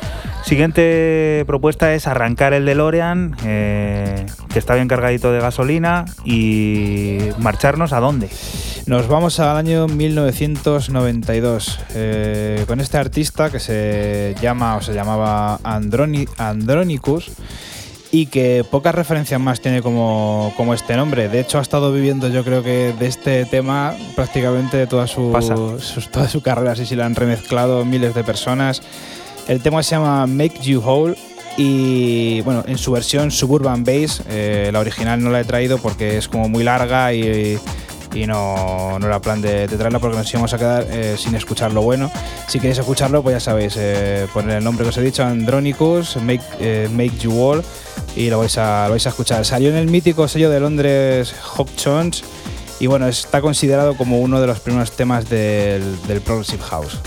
Siguiente propuesta es arrancar el DeLorean, eh, que está bien cargadito de gasolina, y marcharnos a dónde. Nos vamos al año 1992 eh, con este artista que se llama o se llamaba Androni- Andronicus y que pocas referencias más tiene como, como este nombre. De hecho, ha estado viviendo yo creo que de este tema prácticamente toda su, toda su carrera. Así si la han remezclado miles de personas. El tema se llama Make You Whole y bueno, en su versión Suburban Bass, eh, la original no la he traído porque es como muy larga y, y no, no era plan de, de traerla porque nos íbamos a quedar eh, sin escuchar lo bueno. Si queréis escucharlo, pues ya sabéis, eh, poner el nombre que os he dicho, Andronicus, Make, eh, Make You Wall, y lo vais, a, lo vais a escuchar. Salió en el mítico sello de Londres Jones y bueno, está considerado como uno de los primeros temas del, del Progressive House.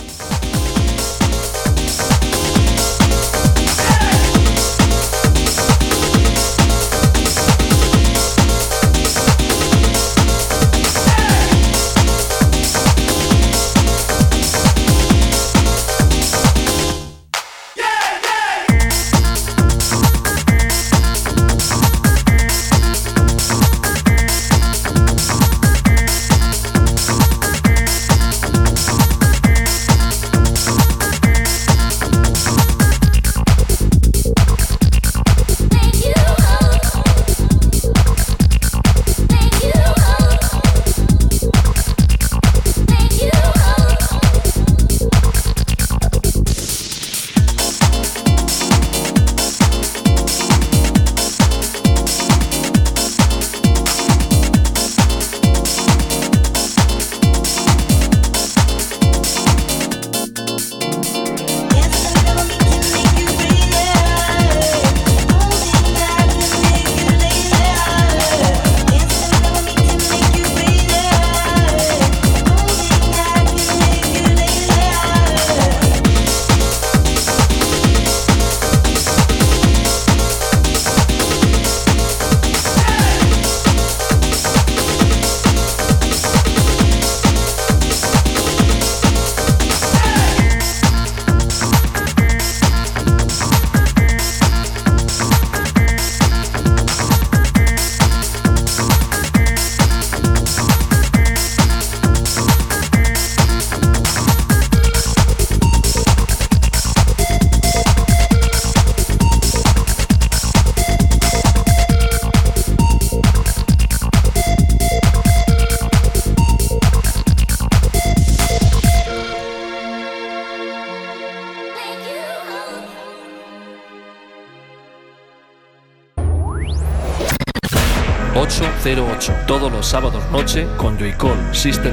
Con Joycall, System.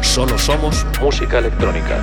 Solo somos música electrónica.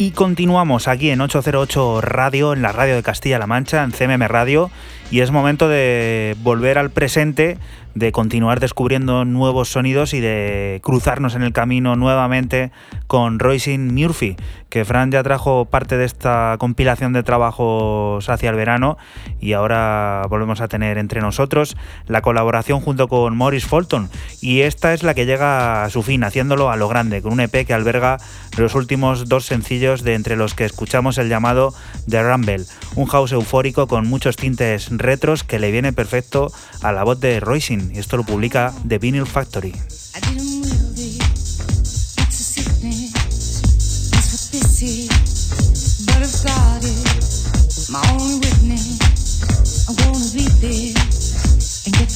Y continuamos aquí en 808 Radio, en la radio de Castilla-La Mancha, en CMM Radio, y es momento de volver al presente, de continuar descubriendo nuevos sonidos y de cruzarnos en el camino nuevamente con Roisin Murphy, que Fran ya trajo parte de esta compilación de trabajos hacia el verano y ahora volvemos a tener entre nosotros la colaboración junto con Morris Fulton y esta es la que llega a su fin haciéndolo a lo grande con un EP que alberga los últimos dos sencillos de entre los que escuchamos el llamado The Rumble, un house eufórico con muchos tintes retros que le viene perfecto a la voz de Roisin y esto lo publica The Vinyl Factory.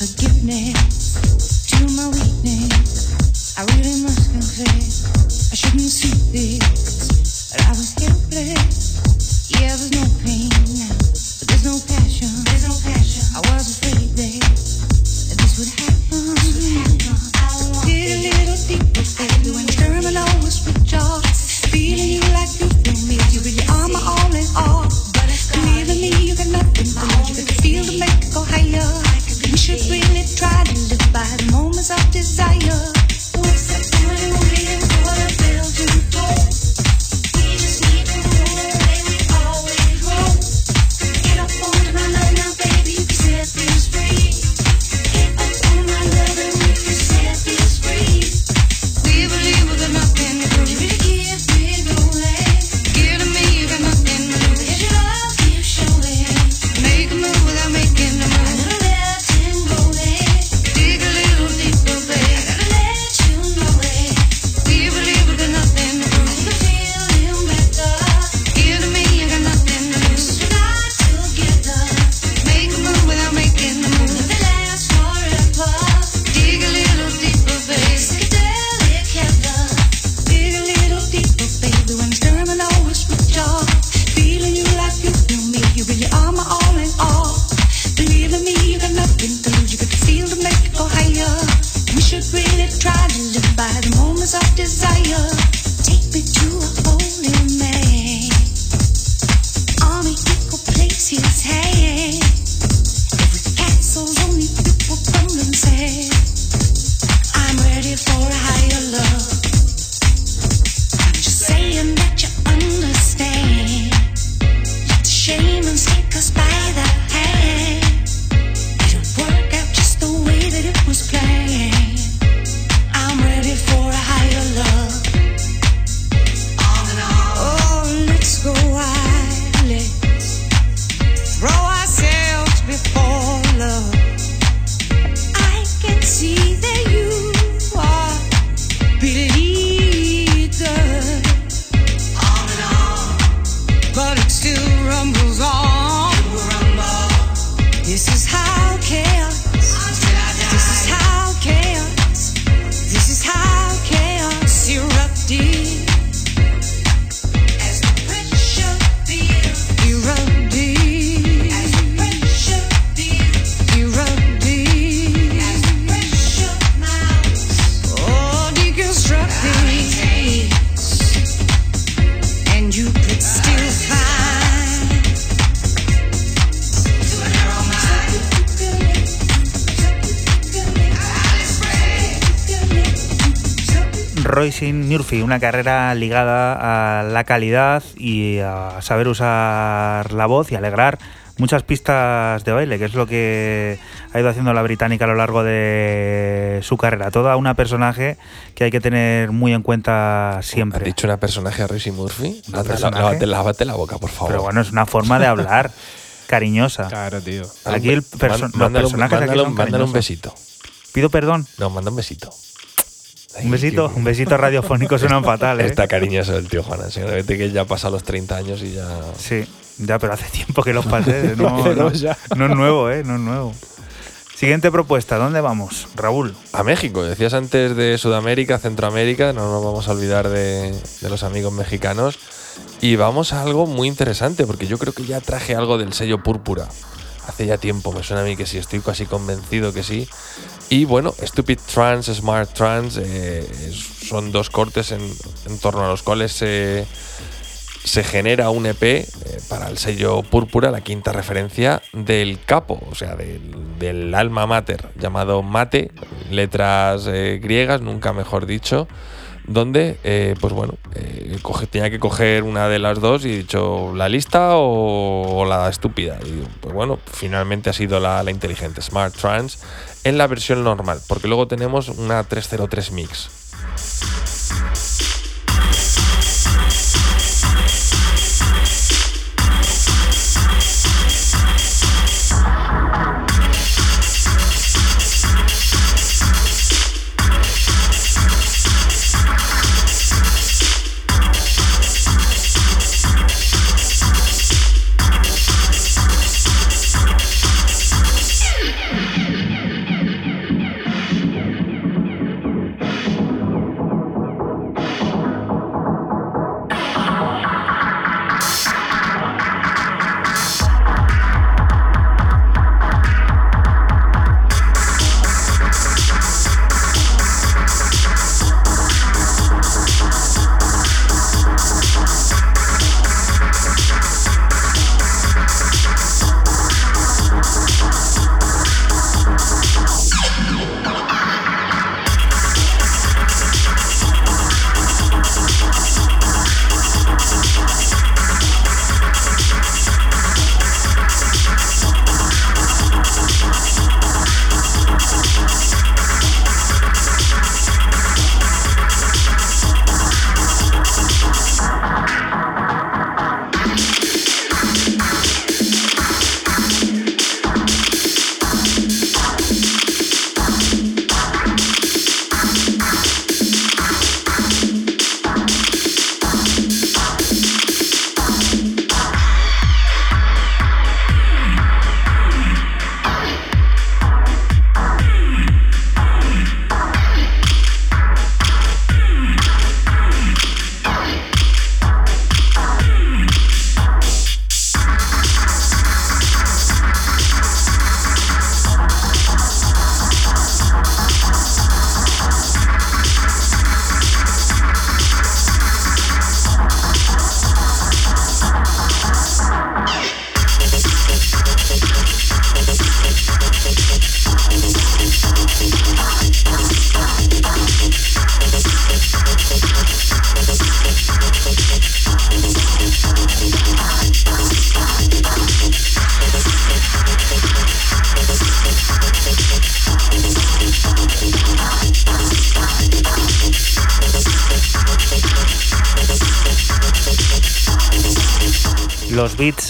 Forgiveness to my weakness. I really must confess, I shouldn't see this, but I Murphy, una carrera ligada a la calidad y a saber usar la voz y alegrar muchas pistas de baile, que es lo que ha ido haciendo la británica a lo largo de su carrera. Toda una personaje que hay que tener muy en cuenta ¿Has siempre. dicho una personaje a Rosie Murphy? Lávate, personaje. lávate- lávate la boca, por favor. Pero bueno, es una forma de hablar cariñosa. Claro, tío. Aquí el perso- los Mándale un- personajes aquí mándale un- son mándale un besito. Pido perdón. No, manda un besito. Un besito, un besito radiofónico suena fatal, ¿eh? Está cariñoso el tío Juan. Seguramente que ya pasa los 30 años y ya. Sí, ya, pero hace tiempo que los pasé. No, es nuevo, ¿eh? No es nuevo. Siguiente propuesta, ¿dónde vamos? Raúl. A México, decías antes de Sudamérica, Centroamérica, no nos vamos a olvidar de, de los amigos mexicanos. Y vamos a algo muy interesante, porque yo creo que ya traje algo del sello púrpura. Hace ya tiempo, me suena a mí que sí, estoy casi convencido que sí. Y bueno, Stupid Trans, Smart Trans, eh, son dos cortes en, en torno a los cuales se, se genera un EP eh, para el sello Púrpura, la quinta referencia del capo, o sea, del, del alma mater, llamado Mate, letras eh, griegas, nunca mejor dicho, donde, eh, pues bueno, eh, tenía que coger una de las dos y he dicho, ¿la lista o, o la estúpida? Y pues bueno, finalmente ha sido la, la inteligente, Smart Trans, en la versión normal, porque luego tenemos una 303 Mix.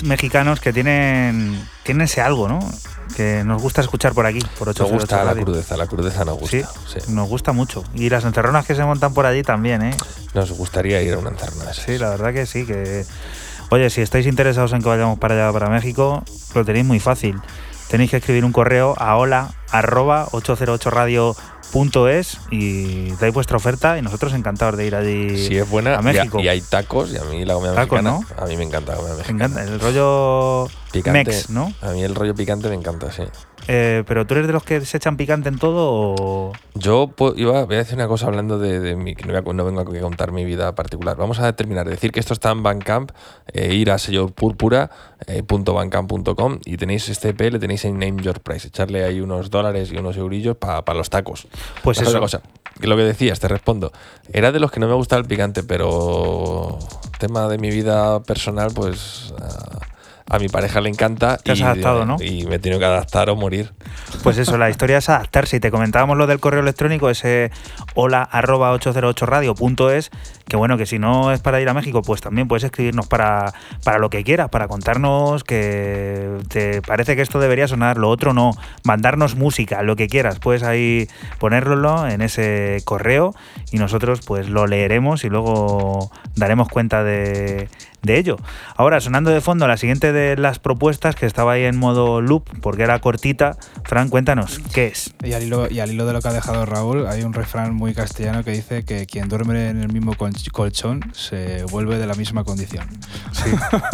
Mexicanos que tienen, tienen ese algo, ¿no? Que nos gusta escuchar por aquí, por 8 Nos gusta la crudeza, la crudeza nos gusta. Sí, sí. nos gusta mucho. Y las encerronas que se montan por allí también, ¿eh? Nos gustaría ir a una encerrona de esas. Sí, la verdad que sí. Que... Oye, si estáis interesados en que vayamos para allá, para México, lo tenéis muy fácil. Tenéis que escribir un correo a hola arroba 808radio.es y dais vuestra oferta y nosotros encantados de ir allí Si es buena a y, México. y hay tacos y a mí la comida Tacos, mexicana, a mí me encanta la comida Me mexicana. encanta, el rollo Picante, mex, ¿no? A mí el rollo picante me encanta, sí. Eh, pero tú eres de los que se echan picante en todo o... Yo po- iba, voy a decir una cosa hablando de, de mi, que no, voy a- no vengo a contar mi vida particular. Vamos a terminar. Decir que esto está en Bandcamp, eh, ir a sello púrpura, eh, y tenéis este EP, le tenéis en Name Your Price. Echarle ahí unos dólares y unos eurillos para los tacos. Pues Otra eso. cosa, que lo que decías, te respondo. Era de los que no me gustaba el picante, pero tema de mi vida personal, pues a, a mi pareja le encanta. Te has adaptado, ¿no? Y me he tenido que adaptar o morir. Pues eso, la historia es adaptarse. Y te comentábamos lo del correo electrónico, ese hola arroba 808radio.es, que bueno, que si no es para ir a México, pues también puedes escribirnos para, para lo que quieras, para contarnos que te parece que esto debería sonar, lo otro no, mandarnos música, lo que quieras, puedes ahí ponerlo en ese correo y nosotros pues lo leeremos y luego daremos cuenta de, de ello. Ahora, sonando de fondo la siguiente de las propuestas, que estaba ahí en modo loop, porque era cortita. Fran, cuéntanos, ¿qué es? Y al, hilo, y al hilo de lo que ha dejado Raúl, hay un refrán muy castellano que dice que quien duerme en el mismo col- colchón se vuelve de la misma condición. Sí.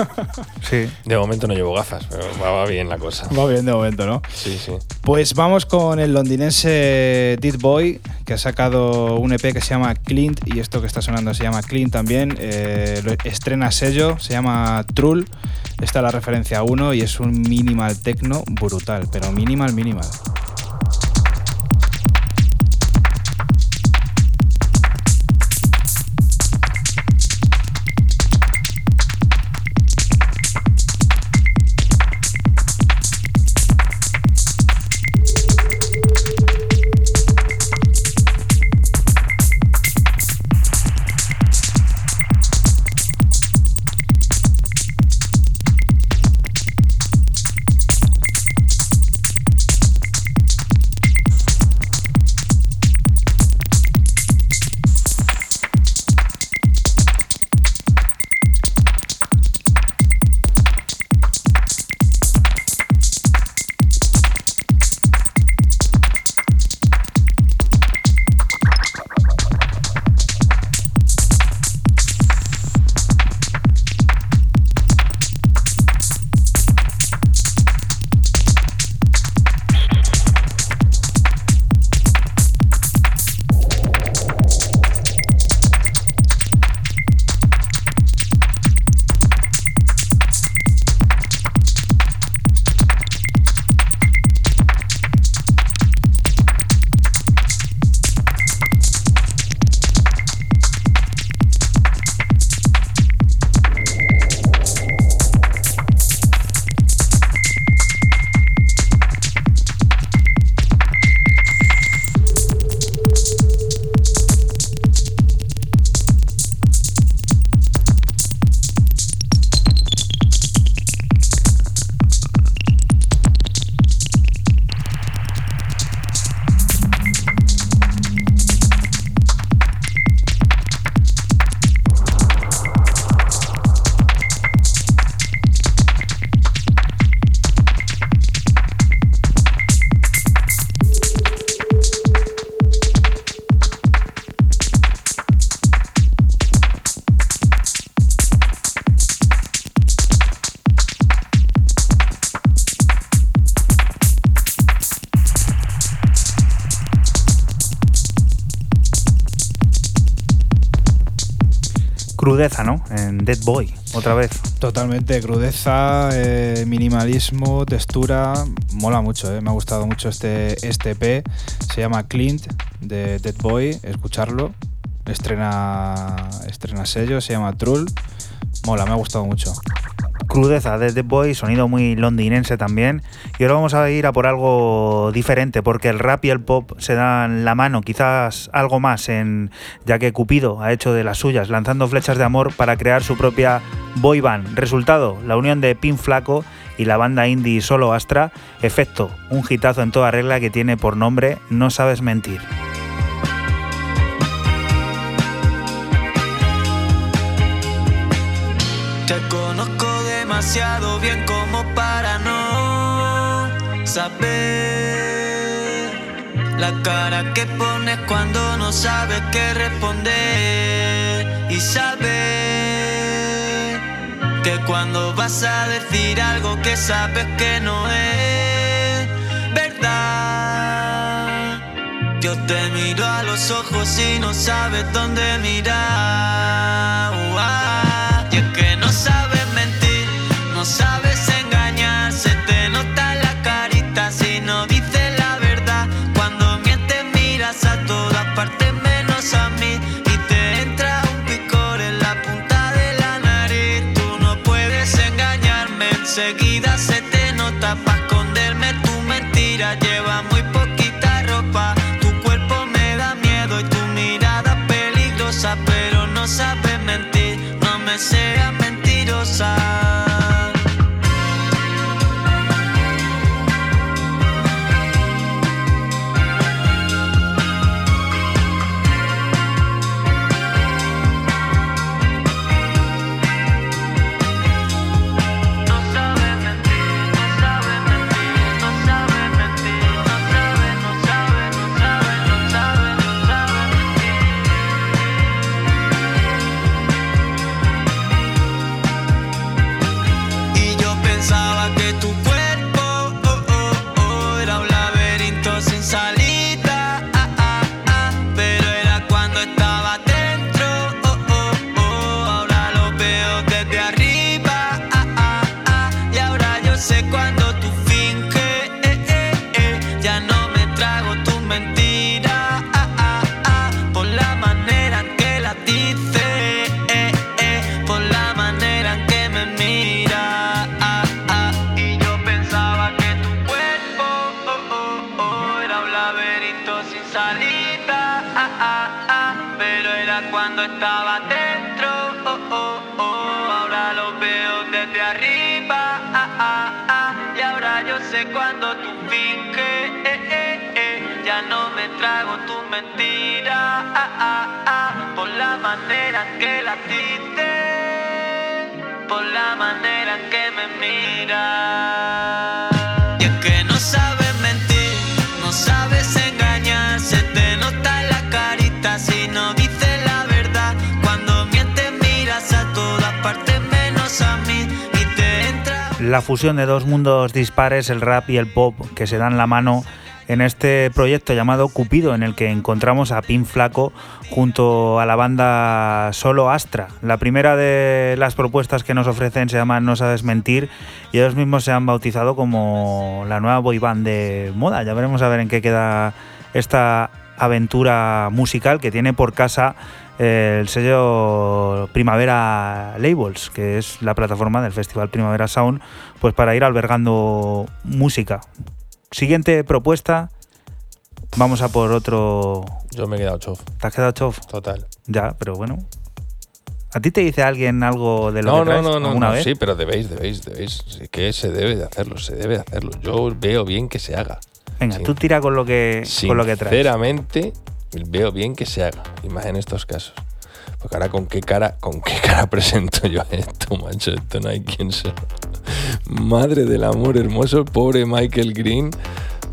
sí. De momento no llevo gafas, pero va, va bien la cosa. Va bien de momento, ¿no? Sí, sí. Pues vamos con el londinense Dead Boy, que ha sacado un EP que se llama Clint, y esto que está sonando se llama Clint también. eh, lo estrena sello, se llama Trull. Esta es la referencia 1 y es un minimal techno brutal, pero minimal, minimal. Crudeza, ¿no? En Dead Boy, otra vez. Totalmente, crudeza, eh, minimalismo, textura, mola mucho, eh, me ha gustado mucho este, este EP, se llama Clint de Dead Boy, escucharlo, estrena, estrena sello, se llama Trull, mola, me ha gustado mucho. Crudeza de Dead Boy, sonido muy londinense también. Y ahora vamos a ir a por algo diferente, porque el rap y el pop se dan la mano, quizás algo más, en, ya que Cupido ha hecho de las suyas, lanzando flechas de amor para crear su propia boy band. Resultado, la unión de Pin Flaco y la banda indie Solo Astra. Efecto, un hitazo en toda regla que tiene por nombre No Sabes Mentir. Demasiado bien como para no saber la cara que pones cuando no sabes qué responder y saber que cuando vas a decir algo que sabes que no es verdad. Yo te miro a los ojos y no sabes dónde mirar. Sabes engañar. Se te nota la carita si no dices la verdad. Cuando mientes miras a todas partes menos a mí. Y te entra un picor en la punta de la nariz. Tú no puedes engañarme, enseguida se te nota. Pa' esconderme tu mentira, lleva muy poquita ropa. Tu cuerpo me da miedo y tu mirada peligrosa, pero no sabes mentir, no me seas mentirosa. Mentira, ah, ah, ah. por la manera que la dices, por la manera en que me miras. Y es que no sabes mentir, no sabes engañar, se te nota en la carita si no dices la verdad. Cuando mientes miras a todas partes menos a mí y te entra La fusión de dos mundos dispares, el rap y el pop, que se dan la mano en este proyecto llamado Cupido, en el que encontramos a Pin Flaco junto a la banda Solo Astra. La primera de las propuestas que nos ofrecen se llama No sabes mentir y ellos mismos se han bautizado como la nueva boy band de moda. Ya veremos a ver en qué queda esta aventura musical que tiene por casa eh, el sello Primavera Labels, que es la plataforma del Festival Primavera Sound, pues para ir albergando música. Siguiente propuesta. Vamos a por otro. Yo me he quedado chof, ¿Te has quedado chof? total. Ya, pero bueno. ¿A ti te dice alguien algo de lo No, que traes no, no, alguna no, vez? sí, pero debéis, debéis, debéis. Sí que se debe de hacerlo, se debe de hacerlo. Yo veo bien que se haga. Venga, tú tira con lo que, con lo que traes. Sinceramente, veo bien que se haga, y más en estos casos. Porque ahora con qué cara, con qué cara presento yo esto, macho, esto no hay quien se. Madre del amor hermoso, pobre Michael Green,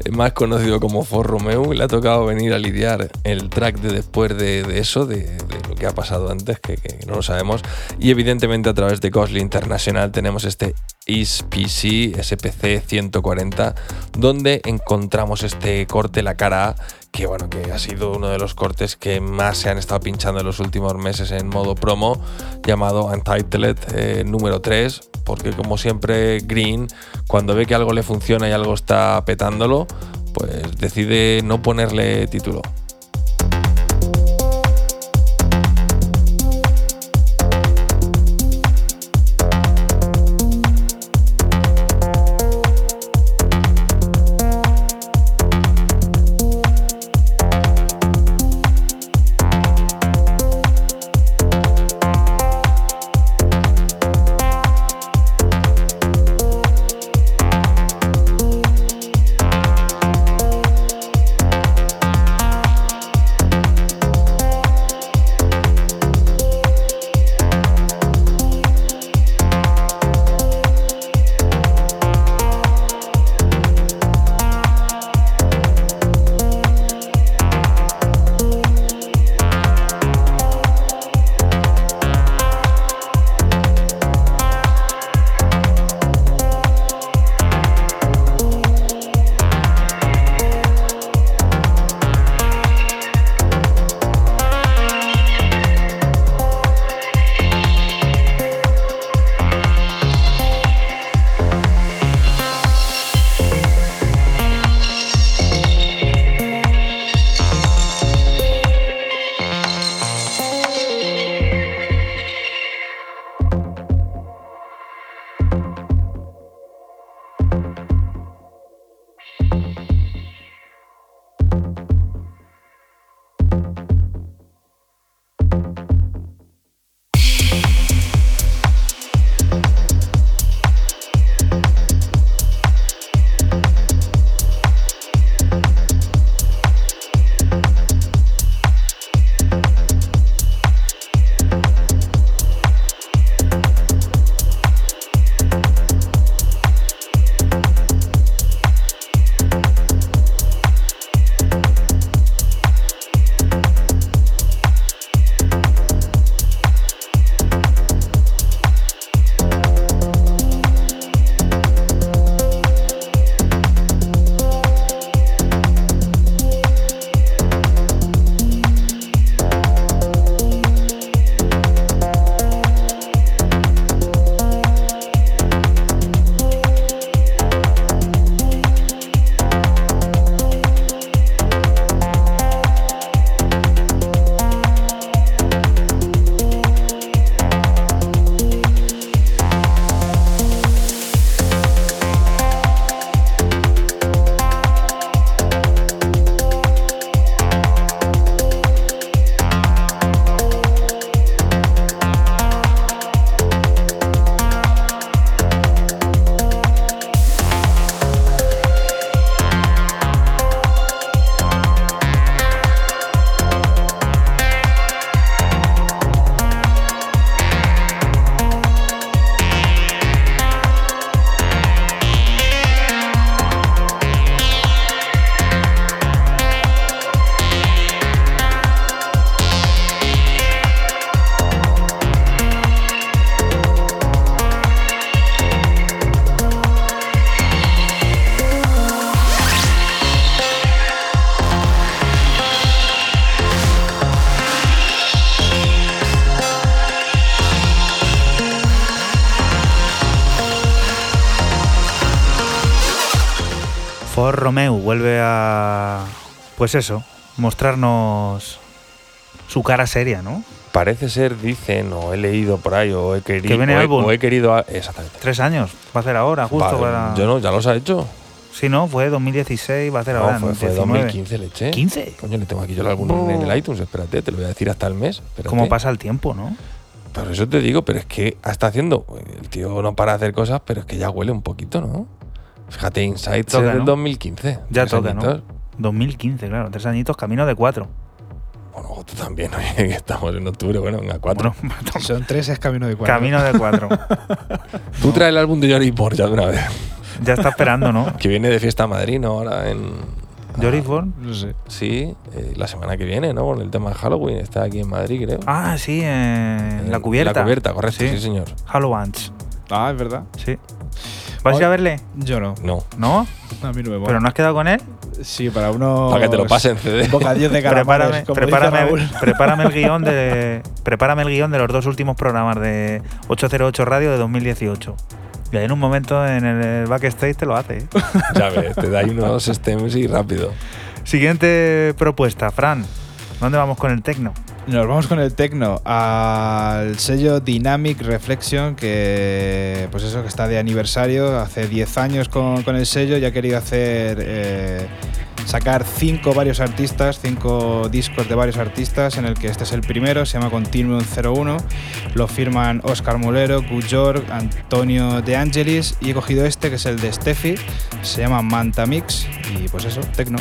eh, más conocido como For Romeo, le ha tocado venir a lidiar el track de después de, de eso, de, de lo que ha pasado antes, que, que no lo sabemos. Y evidentemente a través de Cosly Internacional tenemos este ISPC SPC 140, donde encontramos este corte, la cara A, que bueno, que ha sido uno de los cortes que más se han estado pinchando en los últimos meses en modo promo, llamado Untitled eh, número 3, porque como siempre Green, cuando ve que algo le funciona y algo está petándolo, pues decide no ponerle título. Pues eso, mostrarnos su cara seria, ¿no? Parece ser, dicen, o he leído por ahí, o he querido. Que viene o he, o he querido. a- exactamente. Tres años, va a hacer ahora, justo Vale, para. Yo no, ya los ha hecho. Sí, no, fue 2016, va a hacer ahora. Fue, fue 19. 2015 le eché. ¿15? Coño, le tengo aquí yo el álbum en el iTunes, espérate, te lo voy a decir hasta el mes. espérate. ¿Cómo pasa el tiempo, no? Por eso te digo, pero es que está haciendo. El tío no para de hacer cosas, pero es que ya huele un poquito, ¿no? Fíjate, Insights del ¿no? 2015. Ya toca, ¿no? Añitos. 2015, claro, tres añitos, camino de cuatro. Bueno, tú también, oye, que estamos en octubre, bueno, venga, cuatro. Bueno, Si son tres, es camino de cuatro. camino de cuatro. tú traes el álbum de Por ya de una vez. ya está esperando, ¿no? Que viene de fiesta a Madrid, ¿no? Ahora en. Jory Ford. No sé. Sí, eh, la semana que viene, ¿no? Con el tema de Halloween. Está aquí en Madrid, creo. Ah, sí, en la En cubierta. La cubierta, correcto, sí, señor. Halloween, Ah, es verdad. sí. ¿Vas a ir a verle? Yo no. No. ¿No? A mí no me. ¿Pero no has quedado con él? Sí, para uno. Para que te lo pasen CD. Bocadillos de calamares, Prepárame, como prepárame, dice Raúl. prepárame el guion de prepárame el guion de los dos últimos programas de 808 Radio de 2018. Y ahí en un momento en el backstage te lo hace. ¿eh? Ya ves, te da ahí unos stems y rápido. Siguiente propuesta, Fran. ¿Dónde vamos con el tecno? Nos vamos con el tecno al sello Dynamic Reflection, que pues eso, que está de aniversario, hace 10 años con, con el sello y ha querido hacer eh, sacar cinco varios artistas, cinco discos de varios artistas, en el que este es el primero, se llama Continuum 01, lo firman Oscar Molero, Gujor, Antonio De Angelis y he cogido este que es el de Steffi, se llama Manta Mix y pues eso, tecno.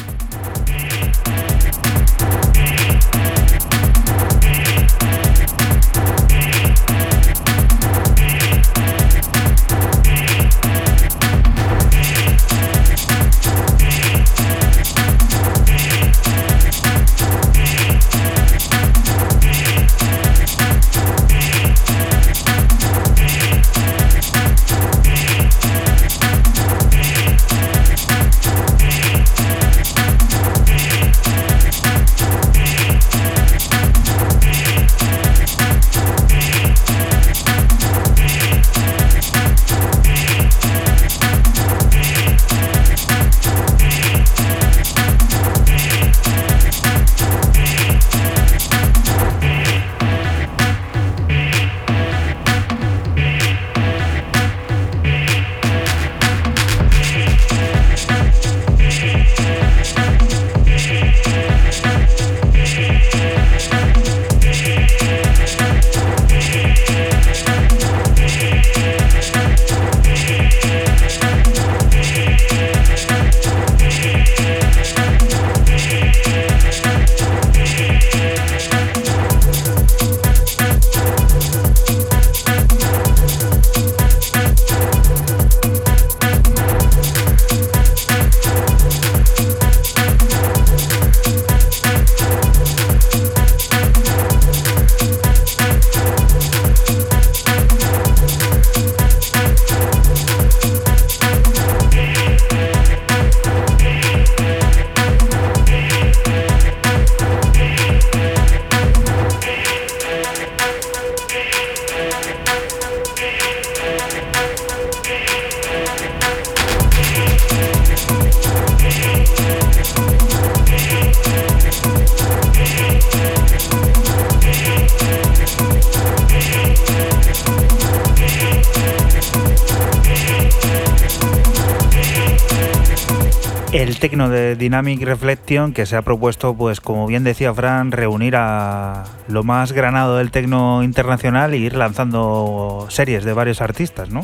Dynamic Reflection que se ha propuesto, pues como bien decía Fran, reunir a lo más granado del tecno internacional e ir lanzando series de varios artistas, ¿no?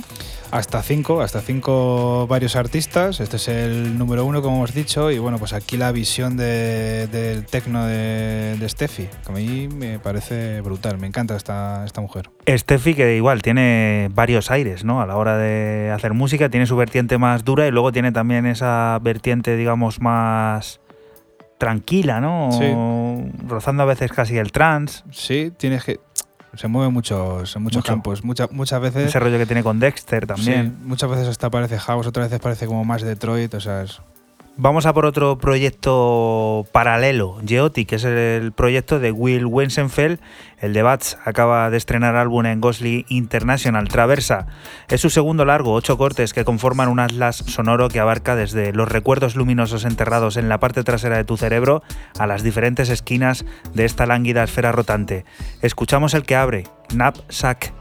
Hasta cinco, hasta cinco varios artistas. Este es el número uno, como hemos dicho. Y bueno, pues aquí la visión de- del tecno de, de Steffi, que a mí me parece brutal. Me encanta esta, esta mujer. Steffi que igual tiene varios aires, ¿no? A la hora de hacer música tiene su vertiente más dura y luego tiene también esa vertiente, digamos, más tranquila, ¿no? Sí. Rozando a veces casi el trance, Sí, tienes que. Se mueve muchos, en muchos Mucho. campos. Mucha- muchas veces. ese rollo que tiene con Dexter también. Sí, muchas veces hasta parece house, otras veces parece como más Detroit. O sea, es Vamos a por otro proyecto paralelo, Geotic, que es el proyecto de Will Wensenfeld. El de Bats acaba de estrenar álbum en Ghostly International Traversa. Es su segundo largo, ocho cortes que conforman un atlas sonoro que abarca desde los recuerdos luminosos enterrados en la parte trasera de tu cerebro a las diferentes esquinas de esta lánguida esfera rotante. Escuchamos el que abre, Knapsack.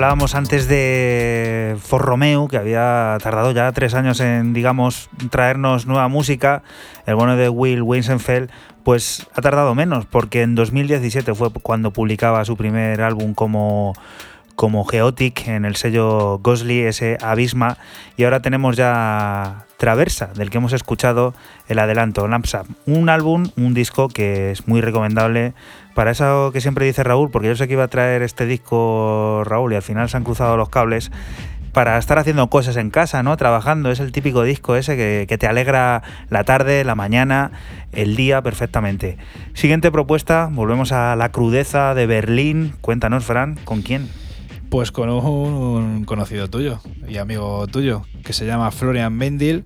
Hablábamos antes de For Romeo, que había tardado ya tres años en, digamos, traernos nueva música. El bueno de Will Weisenfeld, pues ha tardado menos, porque en 2017 fue cuando publicaba su primer álbum como, como Geotic en el sello Ghostly, ese Abisma. Y ahora tenemos ya Traversa, del que hemos escuchado el adelanto, Lampsap. Un álbum, un disco que es muy recomendable para eso que siempre dice Raúl, porque yo sé que iba a traer este disco Raúl y al final se han cruzado los cables para estar haciendo cosas en casa, ¿no? Trabajando. Es el típico disco ese que, que te alegra la tarde, la mañana, el día perfectamente. Siguiente propuesta, volvemos a la crudeza de Berlín. Cuéntanos, Fran, ¿con quién? Pues con un, conocido tuyo y amigo tuyo, que se llama Florian Mendil,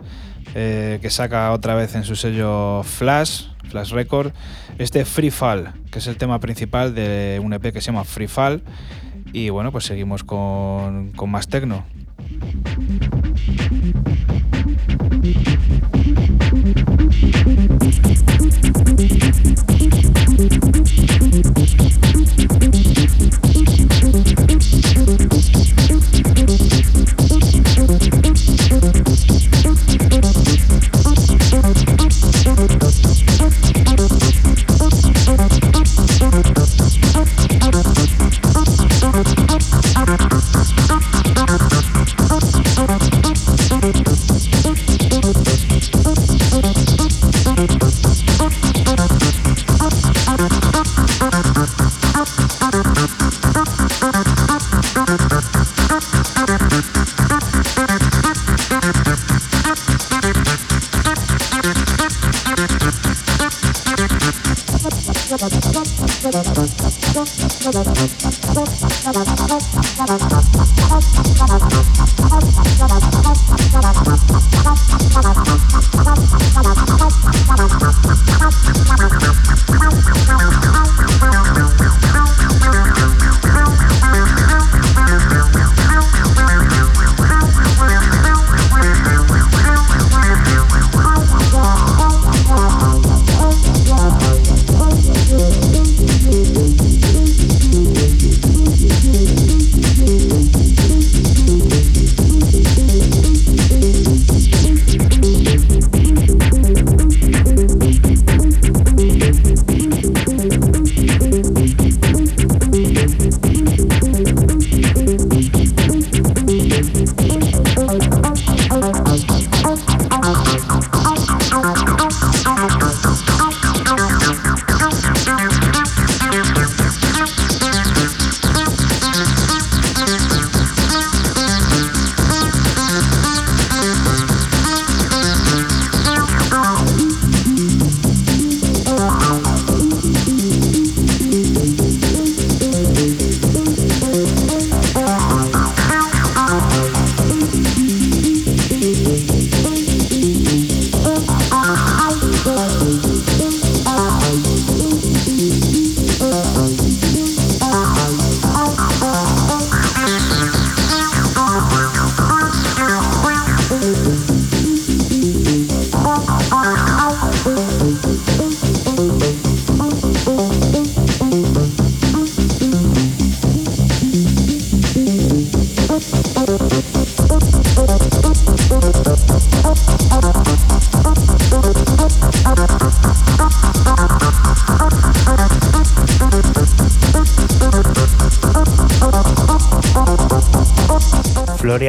eh, que saca otra vez en su sello Flash, Flash Record, este Free Fall, que es el tema principal de un EP que se llama Free Fall. Y bueno, pues seguimos con, con más tecno.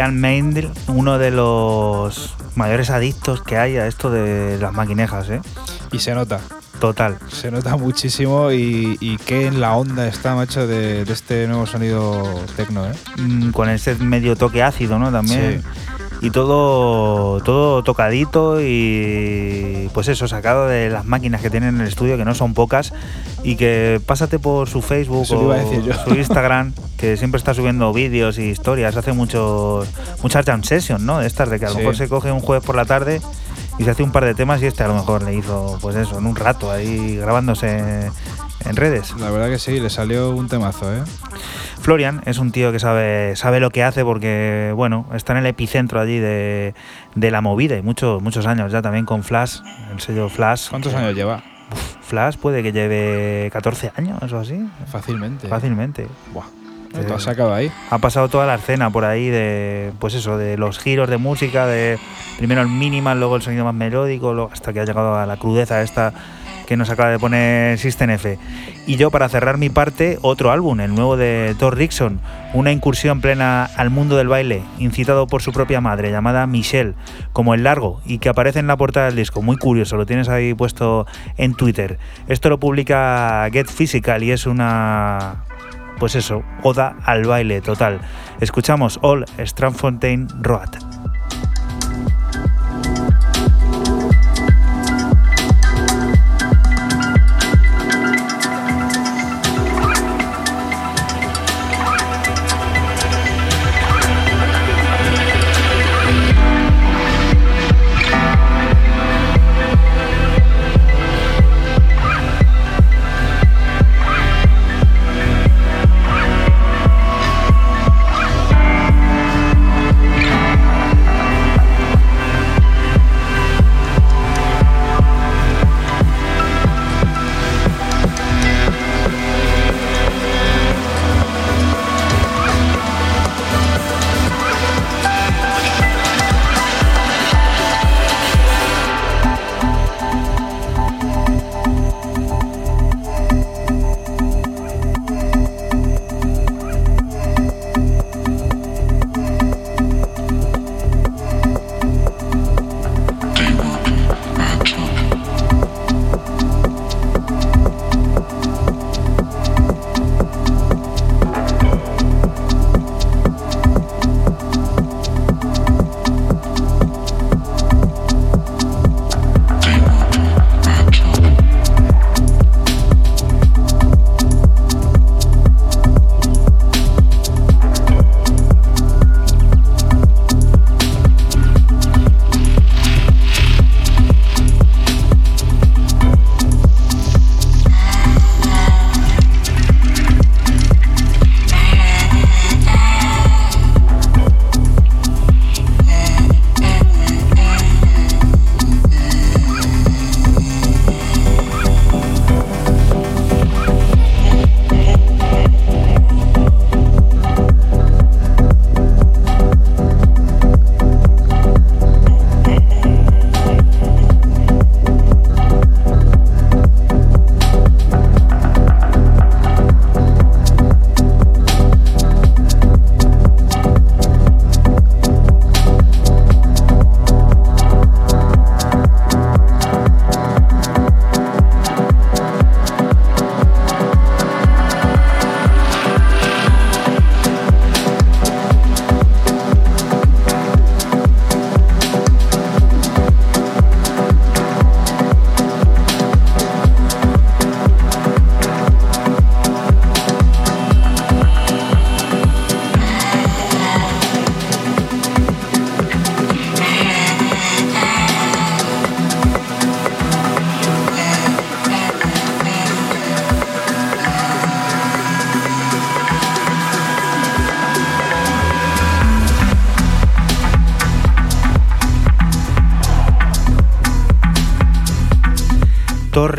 Florian Meindl, uno de los mayores adictos que hay a esto de las maquinejas, ¿eh? Y se nota. Total. Se nota muchísimo y, y qué en la onda está, macho, de, de este nuevo sonido tecno, ¿eh? Mm, Con ese medio toque ácido, ¿no? También. Y todo, todo tocadito y pues eso, sacado de las máquinas que tienen en el estudio, que no son pocas, y que pásate por su Facebook Eso o su Instagram, que siempre está subiendo vídeos y historias, hace muchos muchas jam sessions, ¿no? De estas de que a lo Sí. mejor se coge un jueves por la tarde y se hace un par de temas y este a lo mejor le hizo pues eso, en un rato ahí grabándose en redes. La verdad que sí, le salió un temazo, ¿eh? Florian es un tío que sabe, sabe lo que hace porque, bueno, está en el epicentro allí de, de la movida y muchos, muchos años ya también con Flash, el sello Flash. ¿Cuántos que- años lleva? Flash puede que lleve 14 años o así. Fácilmente. Fácilmente. Buah. Todo se acaba ahí. Ha pasado toda la escena por ahí de, pues eso, de los giros de música, de primero el minimal, luego el sonido más melódico, luego hasta que ha llegado a la crudeza esta que nos acaba de poner System F. Y yo, para cerrar mi parte, otro álbum, el nuevo de Thor Rickson, una incursión plena al mundo del baile, incitado por su propia madre, llamada Michelle, como el largo, y que aparece en la portada del disco. Muy curioso, lo tienes ahí puesto en Twitter. Esto lo publica Get Physical y es una pues eso, oda al baile total. Escuchamos All Strandfontein Road.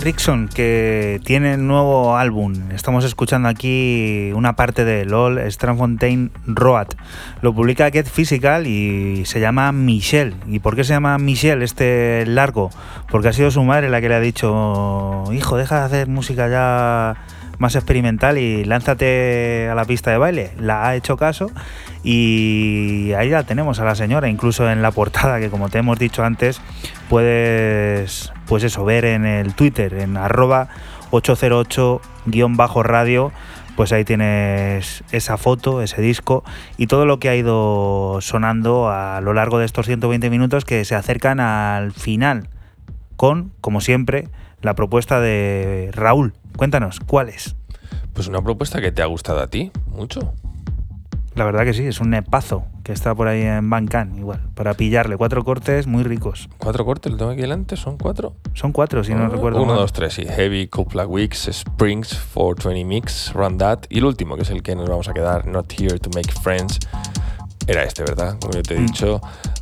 Rickson, que tiene nuevo álbum. Estamos escuchando aquí una parte de LOL Strandfontein Road. Lo publica Get Physical y se llama Michelle. ¿Y por qué se llama Michelle este largo? Porque ha sido su madre la que le ha dicho, hijo, deja de hacer música ya más experimental y lánzate a la pista de baile. La ha hecho caso y ahí la tenemos a la señora, incluso en la portada que como te hemos dicho antes, puedes pues eso, ver en el Twitter, en arroba 808-radio, pues ahí tienes esa foto, ese disco y todo lo que ha ido sonando a lo largo de estos 120 minutos que se acercan al final con, como siempre, la propuesta de Raúl. Cuéntanos, ¿cuál es? Pues una propuesta que te ha gustado a ti mucho. La verdad que sí, es un nepazo que está por ahí en Bancan, igual, para pillarle. Cuatro cortes muy ricos. ¿Cuatro cortes? ¿Lo tengo aquí delante? ¿Son cuatro? Son cuatro, si no recuerdo Uno, mal. dos, tres, sí. Heavy, Couple of Weeks, Springs, 420 Mix, Run That. Y el último, que es el que nos vamos a quedar, Not Here to Make Friends. Era este, ¿verdad? Como yo te he Mm.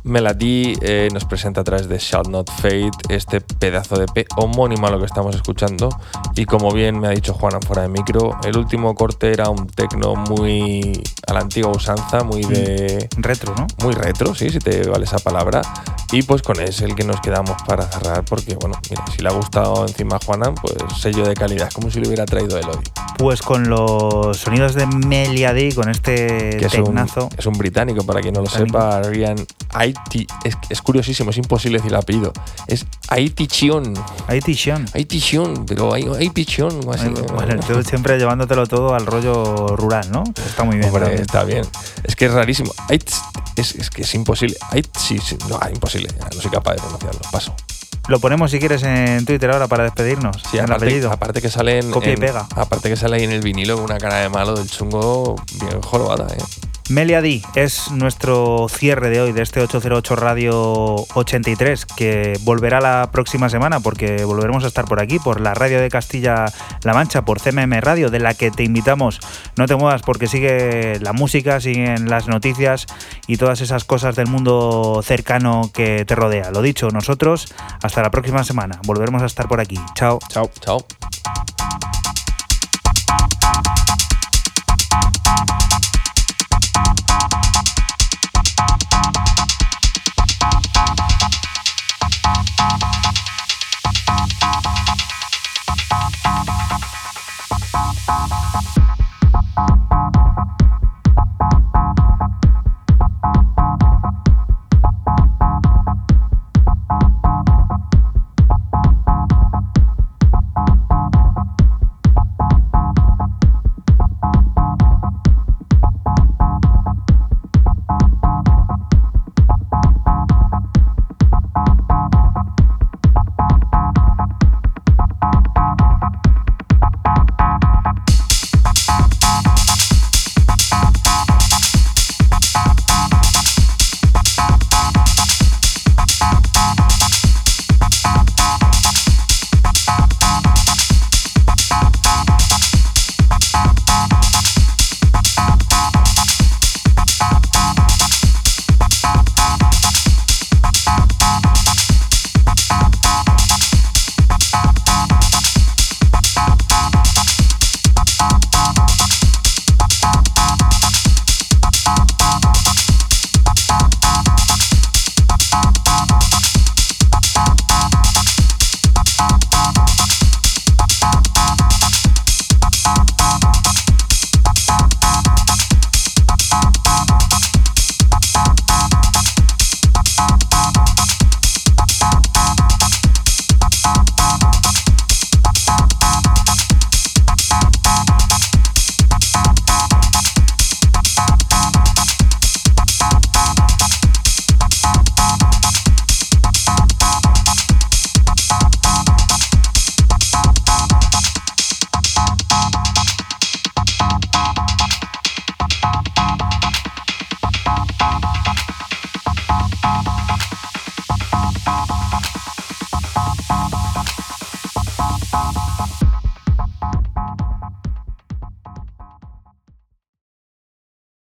Melody eh, nos presenta a través de Shall Not Fade este pedazo de P homónimo a lo que estamos escuchando. Y como bien me ha dicho Juana fuera de micro, el último corte era un tecno muy a la antigua usanza, muy de. Retro, ¿no? Muy retro, sí, si te vale esa palabra. Y pues con ese es el que nos quedamos para cerrar, porque bueno, mira, si le ha gustado encima a Juana, pues sello de calidad, como si le hubiera traído Elodie. Pues con los sonidos de Meliadi, con este que es un, tecnazo. es un británico, para quien no lo Británico. sepa, Ryan Es, es curiosísimo, es imposible decir el apellido. Es Aitichion. Aitichion. Aitichion, pero Aitichion, o así. Bueno, tú siempre llevándotelo todo al rollo rural, ¿no? Está muy bien. Hombre, está bien. Es que es rarísimo. Ait- es, es que es imposible. Ait- sí, sí, no, ah, imposible. No soy capaz de pronunciarlo. Paso. Lo ponemos si quieres en Twitter ahora para despedirnos. Sí, el aparte, apellido. aparte que sale en, Copia y en- pega. Aparte que sale ahí en el vinilo con una cara de malo del chungo bien jorobada, ¿eh? Meliadi es nuestro cierre de hoy de este 808 Radio 83 que volverá la próxima semana porque volveremos a estar por aquí, por la radio de Castilla-La Mancha, por CMM Radio, de la que te invitamos. No te muevas porque sigue la música, siguen las noticias y todas esas cosas del mundo cercano que te rodea. Lo dicho, nosotros hasta la próxima semana. Volveremos a estar por aquí. Chao. Chao. Chao.